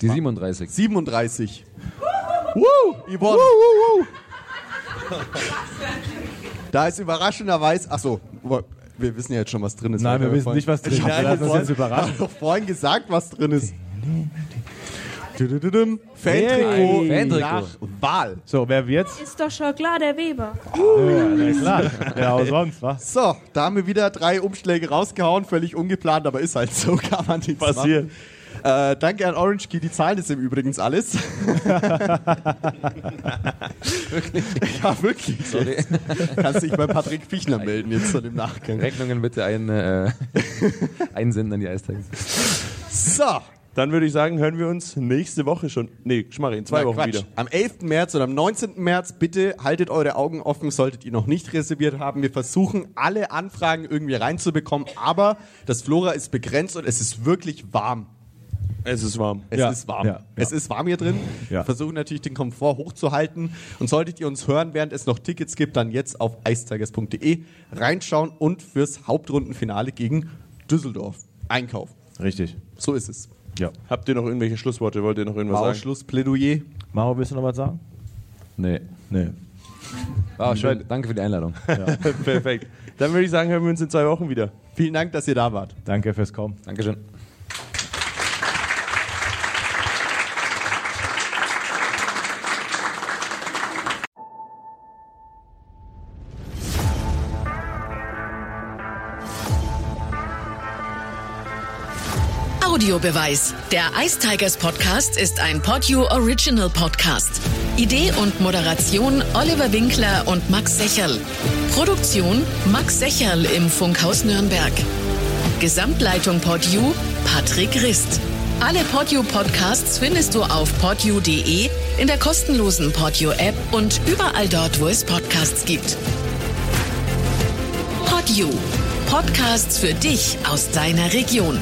Die 37. 37. Woo! Yvonne. *laughs* Da ist überraschenderweise. Achso, wir wissen ja jetzt schon, was drin ist. Nein, wir wissen nicht, was drin ist. Ich Wir habe lassen uns vorhin, jetzt überraschen. hab doch vorhin gesagt, was drin ist. Fan-Trikot Hey. Fan-Trikot. nach Wahl. so, wer wird's? Ist doch schon klar, der Weber. Ja, na klar. Ja, auch sonst, was? So, da haben wir wieder drei Umschläge rausgehauen, völlig ungeplant, aber ist halt so, *laughs* kann man nichts Passiert. machen. Äh, danke an Orange Key, die zahlen das im Übrigen alles. wirklich? Ja, wirklich. Sorry. Kannst dich bei Patrick Fichner melden jetzt dann im Nachgang. Rechnungen bitte ein, äh, *laughs* einsenden an die Eistage. So, Dann würde ich sagen, hören wir uns nächste Woche schon. Nee, Schmarri, in zwei Na, Wochen Quatsch. wieder. Am 11. März oder am 19. März, bitte haltet eure Augen offen, solltet ihr noch nicht reserviert haben. Wir versuchen, alle Anfragen irgendwie reinzubekommen, aber das Flora ist begrenzt und es ist wirklich warm. Es ist warm. Es Ja, ist warm. ja, ja. Es ist warm hier drin. Ja. Wir versuchen natürlich den Komfort hochzuhalten. Und solltet ihr uns hören, während es noch Tickets gibt, dann jetzt auf eistigers.de reinschauen und fürs Hauptrundenfinale gegen Düsseldorf einkaufen. Richtig. So ist es. Ja. Habt ihr noch irgendwelche Schlussworte? Wollt ihr noch irgendwas sagen? Ausschlussplädoyer. Maro, willst du noch was sagen? Nee. Nee. War schön. Danke für die Einladung. *laughs* Perfekt. Dann würde ich sagen, hören wir uns in zwei Wochen wieder. Vielen Dank, dass ihr da wart. Danke fürs Kommen. Dankeschön. Audiobeweis. Der Ice Tigers Podcast ist ein Podyou Original Podcast. Idee und Moderation Oliver Winkler und Max Secherl. Produktion Max Secherl im Funkhaus Nürnberg. Gesamtleitung Podyou Patrick Rist. Alle Podyou Podcasts findest du auf podyou.de, in der kostenlosen Podyou App und überall dort, wo es Podcasts gibt. Podyou. Podcasts für dich aus deiner Region.